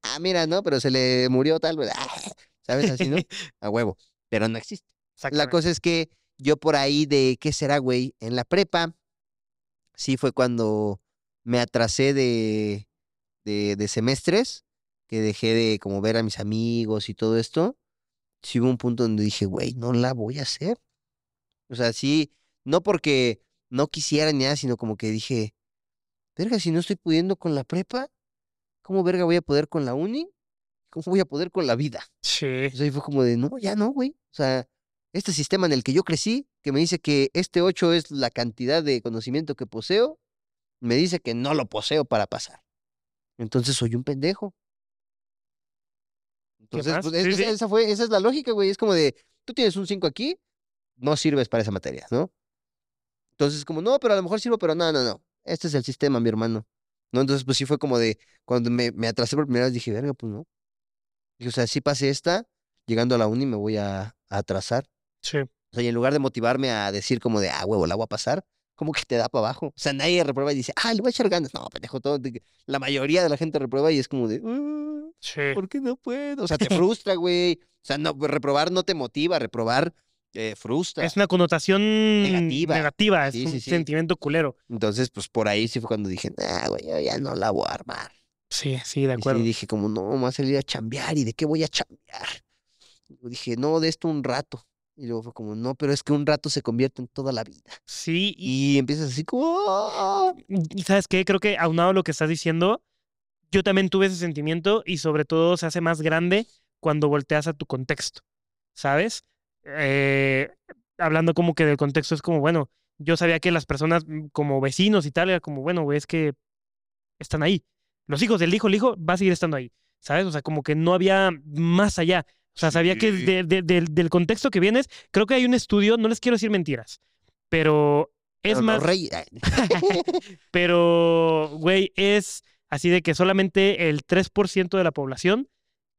ah, mira, ¿no? Pero se le murió tal. Ah, ¿sabes? Así, ¿no? <laughs> A huevo. Pero no existe. La cosa es que yo por ahí de, ¿qué será, güey? En la prepa, sí fue cuando me atrasé de, de, de semestres, que dejé de como ver a mis amigos y todo esto. Sí hubo un punto donde dije, güey, no la voy a hacer. O sea, sí, no porque no quisiera ni nada, sino como que dije, verga, si no estoy pudiendo con la prepa, ¿cómo verga voy a poder con la uni? ¿Cómo voy a poder con la vida? Sí. O sea, fue como de, no, ya no, güey. O sea, este sistema en el que yo crecí, que me dice que este 8 es la cantidad de conocimiento que poseo, me dice que no lo poseo para pasar. Entonces soy un pendejo. Entonces, pues, es- Sí, esa, sí. esa fue, esa es la lógica, güey. Es como de, tú tienes un 5 aquí, no sirves para esa materia, ¿no? Entonces, como, no, pero a lo mejor sirvo, pero no, no, no. Este es el sistema, mi hermano. ¿No? Entonces, pues sí fue como de, cuando me, me atrasé por primera vez, dije, verga, pues no. Dije, o sea, si pasé esta, llegando a la uni me voy a, a atrasar. Sí. O sea, y en lugar de motivarme a decir como de, ah, huevo, la voy a pasar, como que te da para abajo. O sea, nadie reprueba y dice, ah, le voy a echar ganas. No, pendejo, todo, la mayoría de la gente reprueba y es como de, "Ah, Sí. ¿por qué no puedo? O sea, te <laughs> frustra, güey. O sea, no, reprobar no te motiva, reprobar eh, frustra. Es una connotación Negativa. negativa, es Sí, un sí, sentimiento culero. Entonces, pues por ahí sí fue cuando dije, ah, güey, yo ya no la voy a armar. Sí, sí, de Y acuerdo. sí dije como, no, me voy a salir a chambear. ¿Y de qué voy a chambear? Luego dije, no, de esto un rato. Y luego fue como, no, pero es que un rato se convierte en toda la vida. Sí, y, Y empiezas así como, "Ah". y ¿sabes qué? Creo que aunado a lo que estás diciendo, yo también tuve ese sentimiento y sobre todo se hace más grande cuando volteas a tu contexto, ¿sabes? Eh, hablando como que del contexto es como, bueno, yo sabía que las personas mm, como vecinos y tal, era como, bueno, güey, es que están ahí. Los hijos del hijo, el hijo va a seguir estando ahí, ¿sabes? O sea, como que no había más allá. O sea, sabía que de- de- del- contexto que vienes, creo que hay un estudio, no les quiero decir mentiras, pero es Pero más... <laughs> Pero, güey, es así de que solamente el 3% de la población,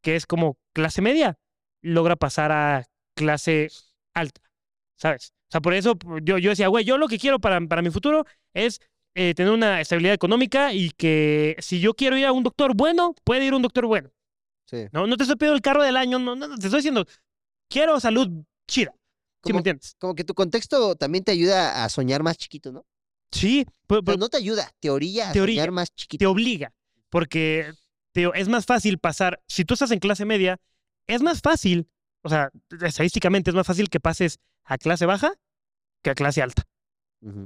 que es como clase media, logra pasar a clase alta, ¿sabes? O sea, por eso yo, yo decía, güey, yo lo que quiero para, para mi futuro es eh, tener una estabilidad económica y que si yo quiero ir a un doctor bueno, puede ir a un doctor bueno. Sí. No, no te estoy pidiendo el carro del año, no, no, no, te estoy diciendo, quiero salud chida. ¿Sí me Como- entiendes? Como que tu contexto también te ayuda a soñar más chiquito, ¿no? Sí, pero- no te ayuda, te orilla a Te orilla. soñar más te chiquito. obliga, porque te- es más fácil pasar, si tú estás en clase media, es más fácil, o sea, estadísticamente es más fácil que pases a clase baja que a clase alta.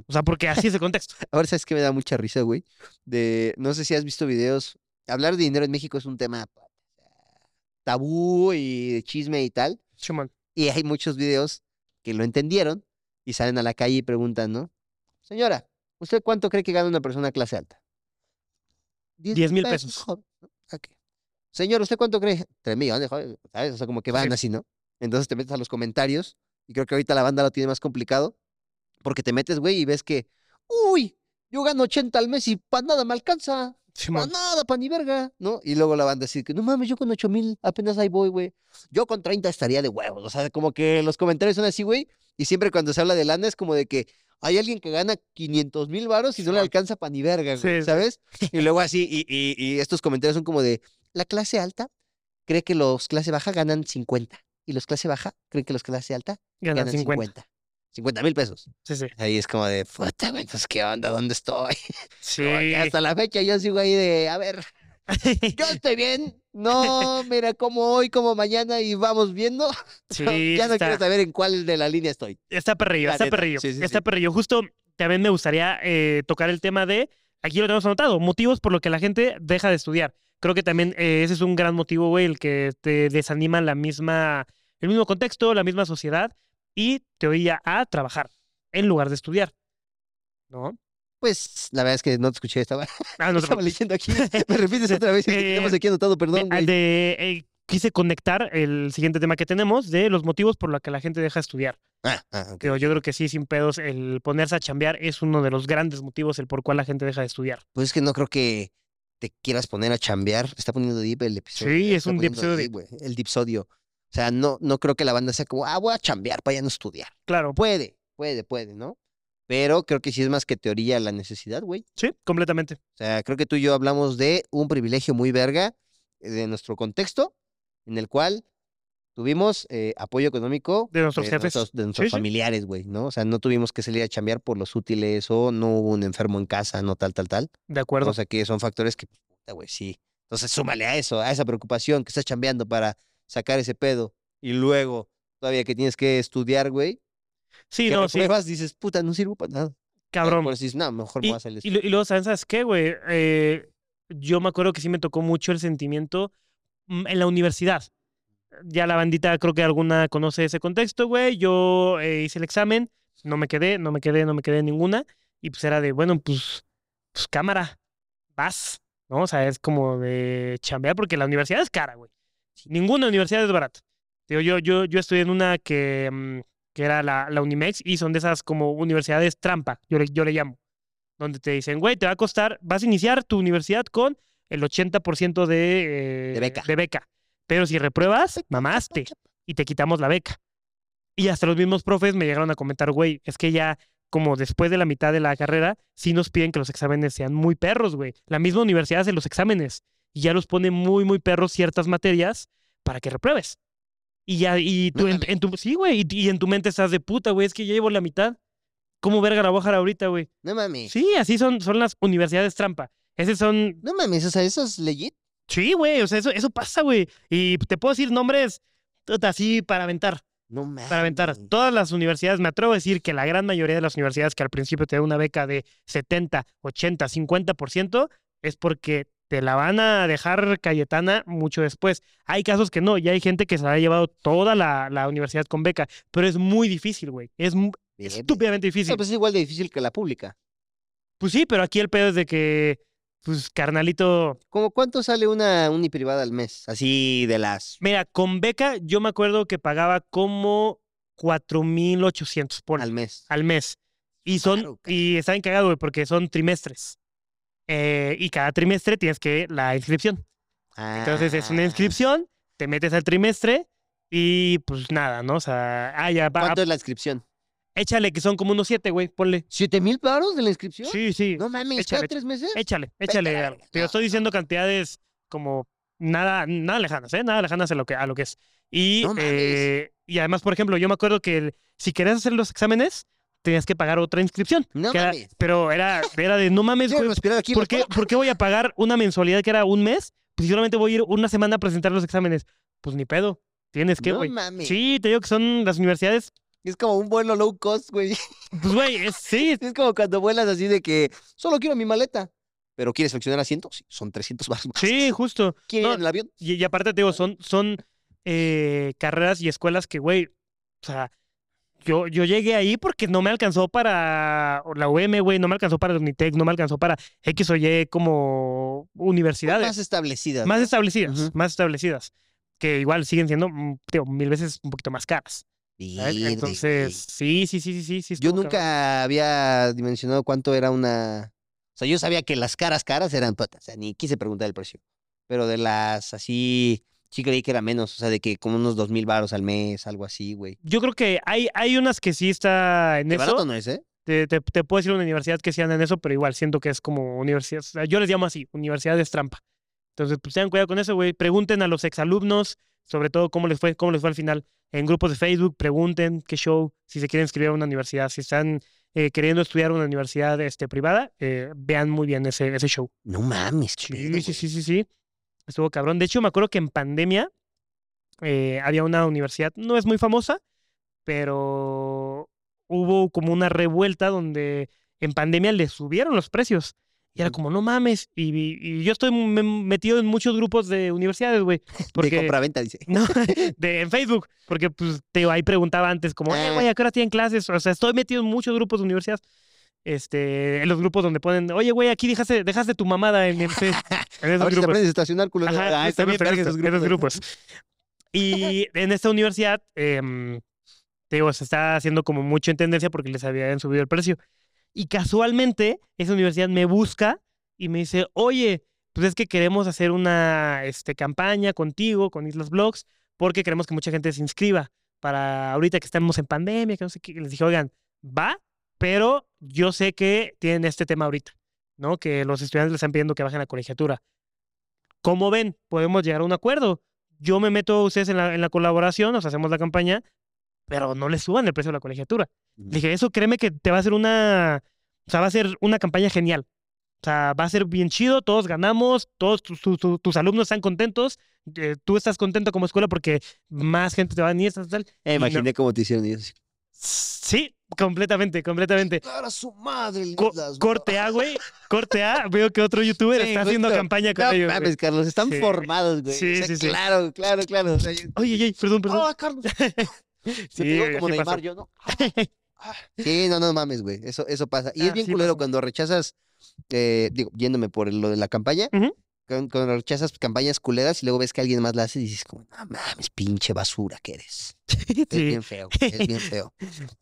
O sea, porque así es el contexto. <laughs> Ahora sabes que me da mucha risa, güey. De, no sé si has visto videos. Hablar de dinero en México es un tema tabú y de chisme y tal. Y hay muchos videos que lo entendieron y salen a la calle y preguntan, ¿no? Señora, ¿usted cuánto cree que gana una persona clase alta? Diez mil pesos. joven", ¿no? Señor, ¿usted cuánto cree? Tres millones, joven", ¿sabes? O sea, como que van Sí. así, ¿no? Entonces te metes a los comentarios Y creo que ahorita la banda lo tiene más complicado. Porque te metes, güey, y ves que, uy, yo gano 80 al mes y para nada me alcanza. Simón. Para nada, pa' ni verga, ¿no? Y luego la banda decir que, no mames, yo con 8 mil apenas ahí voy, güey. Yo con 30 estaría de huevos. O sea, como que los comentarios son así, güey. Y siempre cuando se habla de lana es como de que hay alguien que gana 500 mil varos y no le alcanza pa' ni verga, güey, Sí. ¿sabes? <laughs> Y luego así, y, y- y estos comentarios son como de, la clase alta cree que los clase baja ganan 50. Y los clase baja creen que los clase alta Ganan ganan 50. 50. 50 mil pesos. Sí, sí. Ahí es como de, puta, güey, pues qué onda, ¿dónde estoy? <laughs> Sí. Hasta la fecha yo sigo ahí de, a ver, yo <laughs> estoy bien. No, mira, como hoy, como mañana y vamos viendo. <laughs> Sí, ya no está- quiero saber en cuál de la línea estoy. Está perrillo, La está neta, perrillo. sí, sí, está perrillo. Justo también me gustaría eh, tocar el tema de, aquí lo tenemos anotado, motivos por los que la gente deja de estudiar. Creo que también eh, ese es un gran motivo, güey, el que te desanima la misma, el mismo contexto, la misma sociedad y te oía a trabajar en lugar de estudiar. ¿No? Pues la verdad es que no te escuché, estaba, Ah, no <laughs> estaba leyendo aquí. <laughs> Me repites otra vez y Eh, tenemos aquí anotado, perdón, güey. de- eh, quise conectar el siguiente tema que tenemos de los motivos por los que la gente deja de estudiar. Ah, ah, ok. Pero yo creo que sí, sin pedos, el ponerse a chambear es uno de los grandes motivos el por cual la gente deja de estudiar. Pues es que no creo que te quieras poner a chambear. Está poniendo deep el episodio. Sí, es un deep, güey, El dipsodio. O sea, no, no creo que la banda sea como, ah, voy a chambear para ya no estudiar. Claro, Puede, puede, puede, ¿no? Pero creo que sí es más que teoría la necesidad, güey. sí, completamente. O sea, creo que tú y yo hablamos de un privilegio muy verga eh, de nuestro contexto, en el cual tuvimos eh, apoyo económico De nuestros jefes. nuestros, de nuestros sí. familiares, güey, ¿no? O sea, no tuvimos que salir a chambear por los útiles o no hubo un enfermo en casa, no tal, tal, tal. De acuerdo. O sea, que son factores que, puta, güey, sí. Entonces, súmale a eso, a esa preocupación que estás chambeando para sacar ese pedo y luego todavía que tienes que estudiar, güey. sí, que no, sí, repruebas, dices, puta, no sirvo para nada. cabrón. Por eso dices, no, mejor me Y, voy a salir. y, luego, ¿sabes ¿sabes qué, güey? Eh, yo me acuerdo que sí me tocó mucho el sentimiento mm, en la universidad. Ya la bandita, creo que alguna conoce ese contexto, güey. Yo eh, hice el examen, no me quedé, no me quedé, no me quedé en ninguna. Y pues era de, bueno, pues, pues cámara, vas, ¿no? O sea, es como de chambear porque la universidad es cara, güey. Ninguna universidad es barata. Digo, yo, yo, yo estudié en una que, mm, que era la, la Unimex y son de esas como universidades trampa, yo le, yo le llamo donde te dicen, güey, te va a costar, vas a iniciar tu universidad con el 80% de, eh, De beca. de beca. Pero si repruebas, mamaste y te quitamos la beca. Y hasta los mismos profes me llegaron a comentar, güey, es que ya como después de la mitad de la carrera, sí nos piden que los exámenes sean muy perros, güey. La misma universidad hace los exámenes y ya los pone muy, muy perros ciertas materias para que repruebes. Y ya, y tú, en, tu, sí, güey, y, y en tu mente estás de puta, güey, es que ya llevo la mitad. ¿Cómo verga la voy a ahorita, güey? No mames. Sí, así son, son las universidades trampa. Esas son. No mames, o sea, eso es legit. Sí, güey. O sea, eso, eso pasa, güey. Y te puedo decir nombres así para aventar. No mames. Para aventar. Todas las universidades, me atrevo a decir que la gran mayoría de las universidades que al principio te dan una beca de 70, 80, 50%, es porque te la van a dejar Cayetana mucho después. Hay casos que no, y hay gente que se la ha llevado toda la, la universidad con beca, pero es muy difícil, güey. Es Bien, bien. estúpidamente difícil. No, pues es igual de difícil que la pública. Pues sí, pero aquí el pedo es de que, pues, carnalito. ¿Cómo cuánto sale una uniprivada al mes? Así de las. Mira, con beca yo me acuerdo que pagaba como 4,800 por al mes. al mes. Y son, Claro, y está bien cagado, güey, porque son trimestres. Eh, y cada trimestre tienes que la inscripción. Entonces es una Ah, inscripción, te metes al trimestre y pues nada, ¿no? O sea, ah, ya, va, ¿Cuánto es la inscripción? Échale que son como unos siete, güey, ponle. ¿Siete mil paros de la inscripción? Sí, sí. No mames, Échale, ¿cada tres meses? Échale, échale. algo. Te estoy diciendo cantidades como nada, nada lejanas, ¿eh? Nada lejanas a lo que, a lo que es. Y, No eh, y además, por ejemplo, yo me acuerdo que el- si querías hacer los exámenes, tenías que pagar otra inscripción. No era- mames. pero era, era de no mames, <laughs> güey. ¿por qué, ¿por qué voy a pagar una mensualidad que era un mes? Pues si solamente voy a ir una semana a presentar los exámenes. Pues ni pedo. Tienes que, No güey. mames. sí, te digo que son las universidades. Es como un vuelo low cost, güey. Pues, güey, es- sí, <laughs> Es como cuando vuelas así de que solo quiero mi maleta. Pero ¿quieres fraccionar asientos? Sí, son 300 baros más. sí, justo. ¿Quieren No, el avión? Y, y aparte te digo, son, son eh, carreras y escuelas que, güey, o sea, yo, yo llegué ahí porque no me alcanzó para la UM, güey, no me alcanzó para el Unitec, no me alcanzó para X o Y como universidades Más establecidas. más establecidas, más establecidas, que igual siguen siendo, mm, digo, mil veces un poquito más caras. Entonces, sí, sí, sí, sí, sí. Yo nunca cabrón. había dimensionado cuánto era una. O sea, yo sabía que las caras caras eran putas. O sea, ni quise preguntar el precio. Pero de las así, sí creí que era menos. O sea, de que como unos dos mil baros al mes, algo así, güey. Yo creo que hay, hay unas que sí está en Qué barato eso. no es, ¿eh? Te, te, te puedo decir una universidad que sí anda en eso, pero igual siento que es como universidad. o sea, yo les llamo así, universidades trampa. Entonces, pues tengan cuidado con eso, güey. Pregunten a los exalumnos, sobre todo cómo les fue, cómo les fue al final. En grupos de Facebook, pregunten qué show, si se quieren inscribir a una universidad, si están eh, queriendo estudiar una universidad este, privada, eh, vean muy bien ese, ese show. No mames, pedo, Sí, sí, sí, sí. Estuvo cabrón. De hecho, me acuerdo que en pandemia eh, había una universidad, no es muy famosa, pero hubo como una revuelta donde en pandemia le subieron los precios. Y era como, no mames. Y, y yo estoy me- metido en muchos grupos de universidades, güey. De compraventa, dice. <laughs> no, de, en Facebook. Porque, pues, te ahí preguntaba antes, como, eh, Ah. güey, ¿a qué hora tienen clases? O sea, estoy metido en muchos grupos de universidades. Este, en los grupos donde ponen, oye, güey, aquí dejaste, dejaste tu mamada en, <laughs> en, en A esos ver si te grupos. aprendes a estacionar, culo. Ajá, Ah, está bien, justamente verga esos, grupos. grupos. Y en esta universidad, em, te digo, se está haciendo como mucho en tendencia porque les habían subido el precio. Y casualmente, esa universidad me busca y me dice, oye, pues es que queremos hacer una este, campaña contigo, con Islas Blogs, porque queremos que mucha gente se inscriba para ahorita que estamos en pandemia, que no sé qué. Les dije, oigan, va, pero yo sé que tienen este tema ahorita, ¿no? Que los estudiantes les están pidiendo que bajen la colegiatura. ¿Cómo ven? Podemos llegar a un acuerdo. Yo me meto a ustedes en la, en la colaboración, nos hacemos la campaña, pero no les suban el precio de la colegiatura. Le dije, eso créeme que te va a hacer una, o sea, va a ser una campaña genial. O sea, va a ser bien chido, todos ganamos, todos tus, tus- tus- tus alumnos están contentos, eh, tú estás contento como escuela porque más gente te va a venir, tal, tal. Eh, no- imaginé cómo te hicieron ellos. Sí, completamente, completamente. Para su madre, Co- Islas, corte A, güey, corte A, veo que otro youtuber Sí, está haciendo campaña con No ellos. güey. mames, Carlos, están Sí. formados, güey. Sí, O sea, sí, sí. Claro, claro, claro. O sea, yo- Oye, oye, perdón, perdón. ¡Ah, Carlos! <laughs> Sí, güey, como Neymar, pasó. yo, ¿no? <laughs> Ah, Sí, no, no mames, güey. Eso, eso pasa. Y es Ah, bien sí culero pasa. cuando rechazas, eh, digo, yéndome por lo de la campaña, Ujú. cuando, cuando rechazas campañas culeras y luego ves que alguien más la hace y dices como, no mames, pinche basura que eres. <laughs> Es bien feo, es bien feo.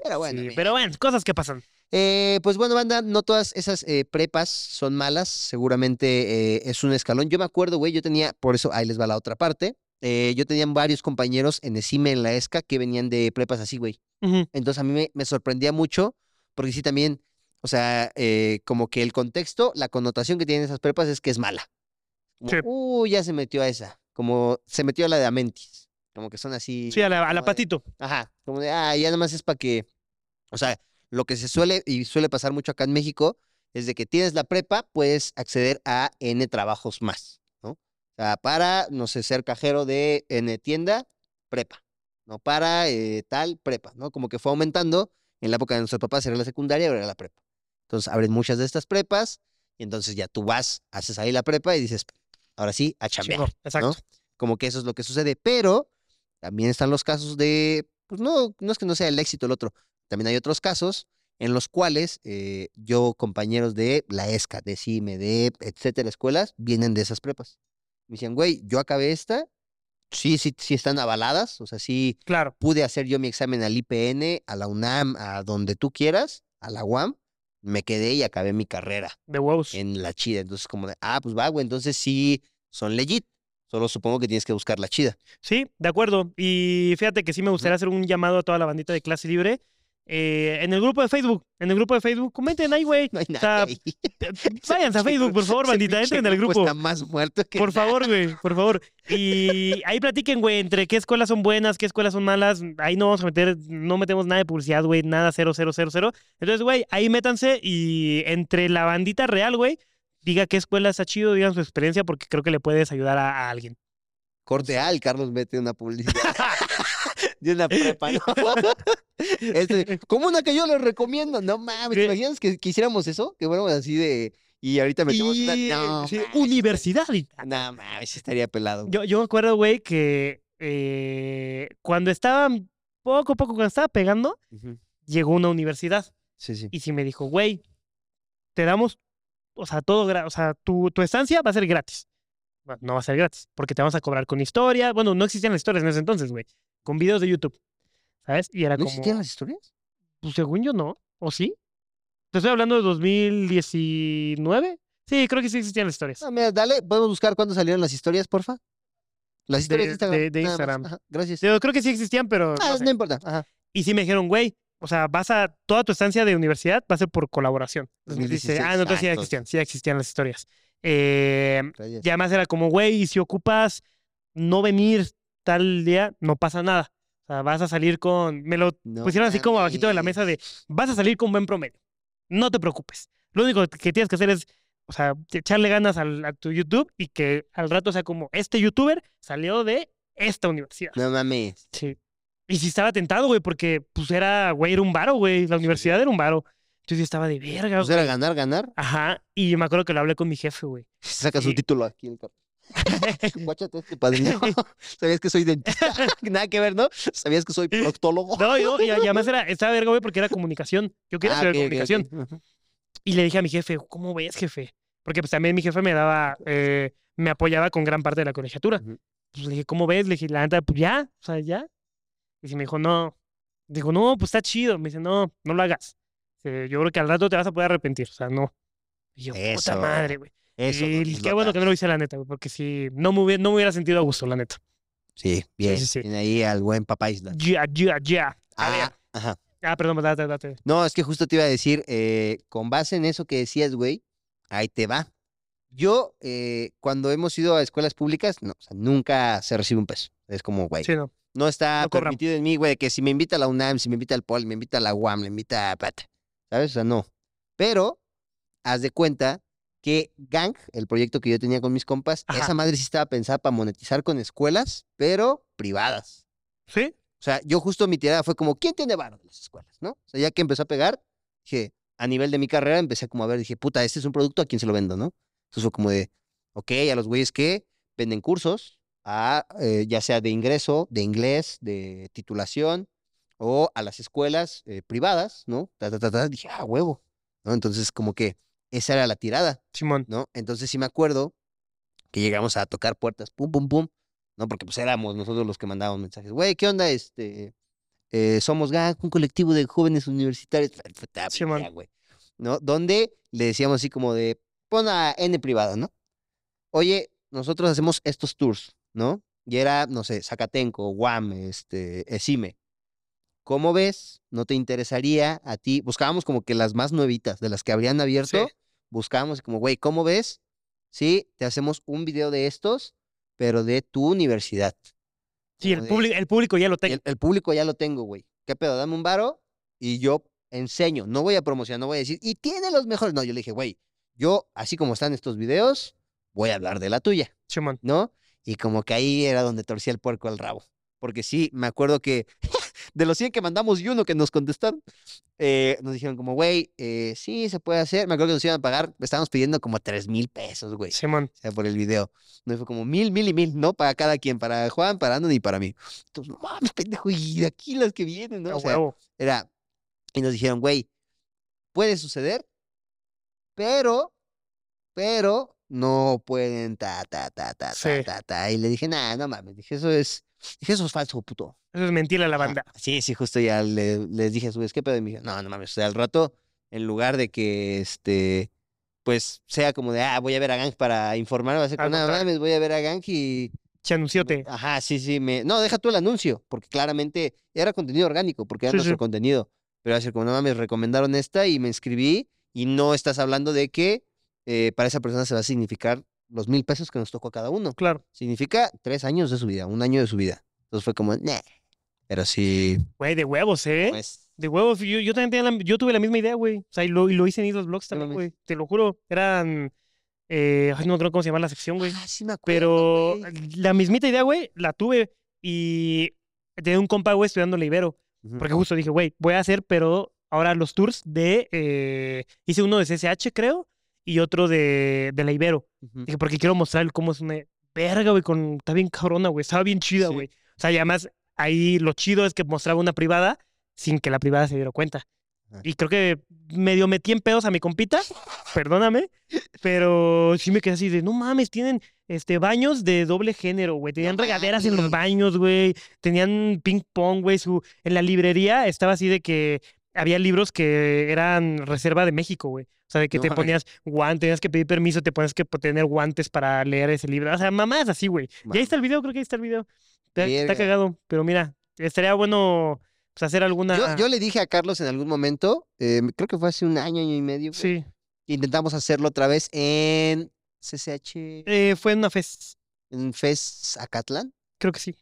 Pero bueno, Sí, pero bueno, cosas que pasan. Eh, pues bueno, banda, no todas esas eh, prepas son malas, seguramente eh, es un escalón. Yo me acuerdo, güey, yo tenía, por eso ahí les va la otra parte, eh, yo tenía varios compañeros en ESIME, en la ESCA, que venían de prepas así, güey. Entonces a mí me, me sorprendía mucho, porque sí también, o sea, eh, como que el contexto, la connotación que tienen esas prepas es que es mala. Como, Sí. uh, ya se metió a esa, como se metió a la de Amentis, como que son así. Sí, a la, a la como de- patito. Ajá, como de, ah, ya nada más es para que, o sea, lo que se suele y suele pasar mucho acá en México es de que tienes la prepa, puedes acceder a N trabajos más. O sea, para, no sé, ser cajero de N tienda, prepa, ¿no? Para eh, tal, prepa, ¿no? Como que fue aumentando, en la época de nuestros papás era la secundaria, ahora era la prepa. Entonces abren muchas de estas prepas y entonces ya tú vas, haces ahí la prepa y dices, ahora sí, a chambear. Exacto. Como que eso es lo que sucede, pero también están los casos de, pues no, no es que no sea el éxito el otro, también hay otros casos en los cuales eh, yo, compañeros de la ESCA, de CIME, de etcétera, escuelas, vienen de esas prepas. Me decían, güey, yo acabé esta, sí, sí, sí están avaladas, o sea, sí Claro. pude hacer yo mi examen al IPN, a la UNAM, a donde tú quieras, a la UAM, me quedé y acabé mi carrera De huevos. en la chida. Entonces, como de, ah, pues va, güey, entonces sí son legit. Solo supongo que tienes que buscar la chida. Sí, de acuerdo. Y fíjate que sí me gustaría hacer un llamado a toda la bandita de clase libre. Eh, en el grupo de Facebook, en el grupo de Facebook, comenten ahí, güey. No hay O sea, nada. ahí. <laughs> Váyanse a Facebook, por favor, bandita, entren al grupo. Está más muerto que Por favor, güey, por favor. Y <laughs> ahí platiquen, güey, entre qué escuelas son buenas, qué escuelas son malas. Ahí no vamos a meter, no metemos nada de publicidad, güey, nada cero, cero, cero, cero. Entonces, güey, ahí métanse y entre la bandita real, güey, diga qué escuela está chido, digan su experiencia, porque creo que le puedes ayudar a, a alguien. Corte A, el Carlos mete una publicidad <laughs> de una prepa, ¿no? <laughs> Este, como una que yo les recomiendo. No mames, ¿te ¿Qué? imaginas que, que hiciéramos eso? Que fuéramos así de. Y ahorita metemos una. No, sí, mames, universidad. No mames, estaría pelado. Yo, yo me acuerdo, güey, que eh, cuando estaba, poco a poco, cuando estaba pegando, llegó una universidad. Sí, sí. Y si me dijo, güey, te damos, o sea, todo, o sea, tu, tu estancia va a ser gratis. No va a ser gratis, porque te vamos a cobrar con historia. Bueno, no existían las historias en ese entonces, güey. Con videos de YouTube. ¿sabes? Y era ¿No como, existían las historias? pues según yo no, ¿o sí? Te estoy hablando de 2019. Sí, creo que sí existían las historias. No, mira, dale, podemos buscar cuándo salieron las historias, porfa. Las historias de, De- Instagram. de-. Instagram. Ajá, gracias. Yo creo que sí existían, pero Ah, no sé. no importa. Ajá. Y sí me dijeron, güey, o sea, vas a, toda tu estancia de universidad va a ser por colaboración. Entonces dice, 2016, ah, no, entonces sí existían, sí existían las historias. Eh, y además era como, güey, y si ocupas no venir tal día, no pasa nada. O sea, vas a salir con, me lo No pusieron así como abajito de la mesa de, vas a salir con buen promedio. No te preocupes. Lo único que tienes que hacer es, o sea, echarle ganas al, a tu YouTube y que al rato sea como, este youtuber salió de esta universidad. No mames. Sí. Y sí estaba tentado, güey, porque pues era, güey, era un varo, güey. La universidad era un varo. Entonces yo estaba de verga, Pues güey. era ganar, ganar. Ajá. Y me acuerdo que lo hablé con mi jefe, güey. <laughs> Saca su título aquí. El carro. <laughs> Guáchate este padrino. <laughs> ¿Sabías que soy dentista? Nada que ver, ¿no? ¿Sabías que soy proctólogo? No, y, no, y además era, estaba verga, güey, porque era comunicación. Yo quería Ah, estudiar comunicación. Y le dije a mi jefe, ¿cómo ves, jefe? Porque pues también mi jefe me daba, eh, me apoyaba con gran parte de la colegiatura. Pues le dije, ¿cómo ves? Le dije, la neta, pues ya, o sea, ya. Y si me dijo, no. Dijo, no, pues está chido. Me dice, no, no lo hagas. Dice, yo creo que al rato te vas a poder arrepentir. O sea, no. Y yo, puta madre, güey. Eso. Y qué bueno que no lo hice, la neta, güey, porque si no me hubiera, no me hubiera sentido a gusto, la neta. Sí, bien. sí, sí. Tiene ahí al buen papá Isla. Ya, ya, ya. Ah, ajá. Ah, perdón, date, date. No, es que justo te iba a decir, eh, con base en eso que decías, güey, ahí te va. Yo, eh, cuando hemos ido a escuelas públicas, no, o sea, nunca se recibe un peso. Es como, güey, Sí, no. no está no permitido en mí, güey, que si me invita a la UNAM, si me invita al POL, me invita a la UAM, me invita a Pata, ¿sabes? O sea, no. Pero, haz de cuenta que Gang, el proyecto que yo tenía con mis compas, Ajá. esa madre sí estaba pensada para monetizar con escuelas, pero privadas. ¿Sí? O sea, yo justo mi tirada fue como, ¿quién tiene varo de las escuelas? ¿No? O sea, ya que empezó a pegar, dije, a nivel de mi carrera, empecé como a ver, dije, puta, este es un producto, ¿a quién se lo vendo, no? Entonces fue como de, ok, a los güeyes que venden cursos, a, eh, ya sea de ingreso, de inglés, de titulación, o a las escuelas eh, privadas, ¿no? Ta, ta, ta, ta. Dije, ah, huevo, ¿no? Entonces, como que esa era la tirada. Simón. ¿no? Entonces sí me acuerdo que llegamos a tocar puertas, pum, pum, pum, ¿no? Porque pues éramos nosotros los que mandábamos mensajes. Güey, ¿qué onda? Este, eh, somos GAG, un colectivo de jóvenes universitarios. Simón. güey, ¿No? Donde le decíamos así como de, pon a N privado, ¿no? Oye, nosotros hacemos estos tours, ¿no? Y era, no sé, Zacatenco, Guam, este, Esime. ¿Cómo ves? ¿No te interesaría a ti? Buscábamos como que las más nuevitas, de las que habrían abierto. Sí. Buscábamos como, güey, ¿cómo ves? Sí, te hacemos un video de estos, pero de tu universidad. Sí, el de- público, el público ya lo tengo. El, el público ya lo tengo, güey. ¿Qué pedo? Dame un varo y yo enseño. No voy a promocionar, no voy a decir, y tiene los mejores. No, yo le dije, güey, yo, así como están estos videos, voy a hablar de la tuya. Simón. ¿no? Y como que ahí era donde torcía el puerco al rabo. Porque sí, me acuerdo que de los 100 que mandamos y uno que nos contestaron, eh, nos dijeron como, güey, eh, sí, se puede hacer. Me acuerdo que nos iban a pagar, estábamos pidiendo como 3 mil pesos, güey, Simón. o sea, por el video. No fue como mil, mil y mil, ¿no? Para cada quien, para Juan, para Anton y para mí. Entonces, no mames, pendejo, y de aquí las que vienen, ¿no? O sea, huevo. era, y nos dijeron, güey, puede suceder, pero, pero no pueden ta, ta, ta, ta, Sí. ta, ta, ta. Y le dije, nah, no mames, dije, eso es, dije, eso es falso, puto. Eso es mentira a la banda. Sí, sí, justo ya le- les dije, ¿subes qué pedo? Y me dijeron, no, no mames, o sea, al rato, en lugar de que, este, pues, sea como de, ah, voy a ver a Gang para informar, va a ser como, no mames, voy a ver a Gang y... Che, anunciote. Ajá, sí, sí, me... No, deja tú el anuncio, porque claramente era contenido orgánico, porque era Sí, nuestro sí. contenido. Pero va a ser como, no mames, recomendaron esta y me inscribí y no estás hablando de que eh, para esa persona se va a significar los mil pesos que nos tocó a cada uno. Claro. Significa tres años de su vida, un año de su vida. Entonces fue como, nah. Pero sí, Güey, de huevos, ¿eh? pues, De huevos. Yo, yo también tenía la- yo tuve la misma idea, güey. O sea, y lo, y lo hice en Islas Blogs también, güey. Te lo juro. Eran. Eh, ay, no creo cómo se llama la sección, güey. ah, sí me acuerdo, Pero la mismita idea, güey, la tuve. Y tenía un compa, güey, estudiando la Ibero. Porque justo dije, güey, voy a hacer, pero ahora los tours de. eh, hice uno de CSH, creo, y otro de, de la Ibero. Dije, porque quiero mostrar cómo es una verga, güey, con... está bien cabrona, güey. Estaba bien chida, Sí. güey. O sea, y además, ahí lo chido es que mostraba una privada sin que la privada se diera cuenta. Y creo que medio metí en pedos a mi compita, perdóname, pero sí me quedé así de, no mames, tienen este, baños de doble género, güey. Tenían regaderas en los baños, güey. Tenían ping pong, güey. Su... En la librería estaba así de que había libros que eran reserva de México, güey. O sea, de que No te ponías guantes, tenías que pedir permiso, te ponías que tener guantes para leer ese libro. O sea, mamás así, güey. Y ahí está el video, creo que ahí está el video. Está, está Verga. cagado, pero mira, estaría bueno pues, hacer alguna... Yo, yo le dije a Carlos en algún momento, eh, creo que fue hace un año, año y medio, güey, Sí, intentamos hacerlo otra vez en CCH, eh, fue en una fest, en FES Acatlán, creo que sí.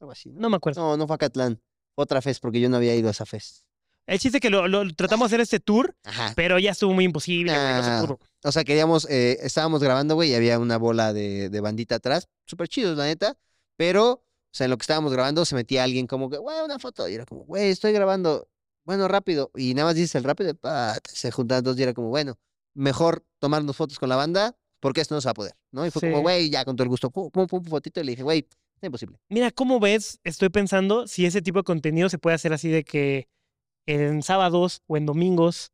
algo así, ¿no? No me acuerdo. No, no fue Acatlán, otra FES, porque yo no había ido a esa FES. El chiste es que lo, lo- tratamos de hacer este tour, Ajá. pero ya estuvo muy imposible, güey, no se Ah, pudo. O sea, queríamos, eh, estábamos grabando, güey, y había una bola de, de bandita atrás, súper chidos, la neta, pero, o sea, en lo que estábamos grabando se metía alguien como que, güey, una foto, y era como, güey, estoy grabando, bueno, rápido, y nada más dices el rápido, pa, se juntaban dos y era como, bueno, mejor tomarnos fotos con la banda, porque esto no se va a poder, ¿no? Y fue como, güey, ya con todo el gusto, pum, pum, pum, fotito, y le dije, güey, es imposible. Mira, ¿cómo ves? Estoy pensando si ese tipo de contenido se puede hacer así de que en sábados o en domingos,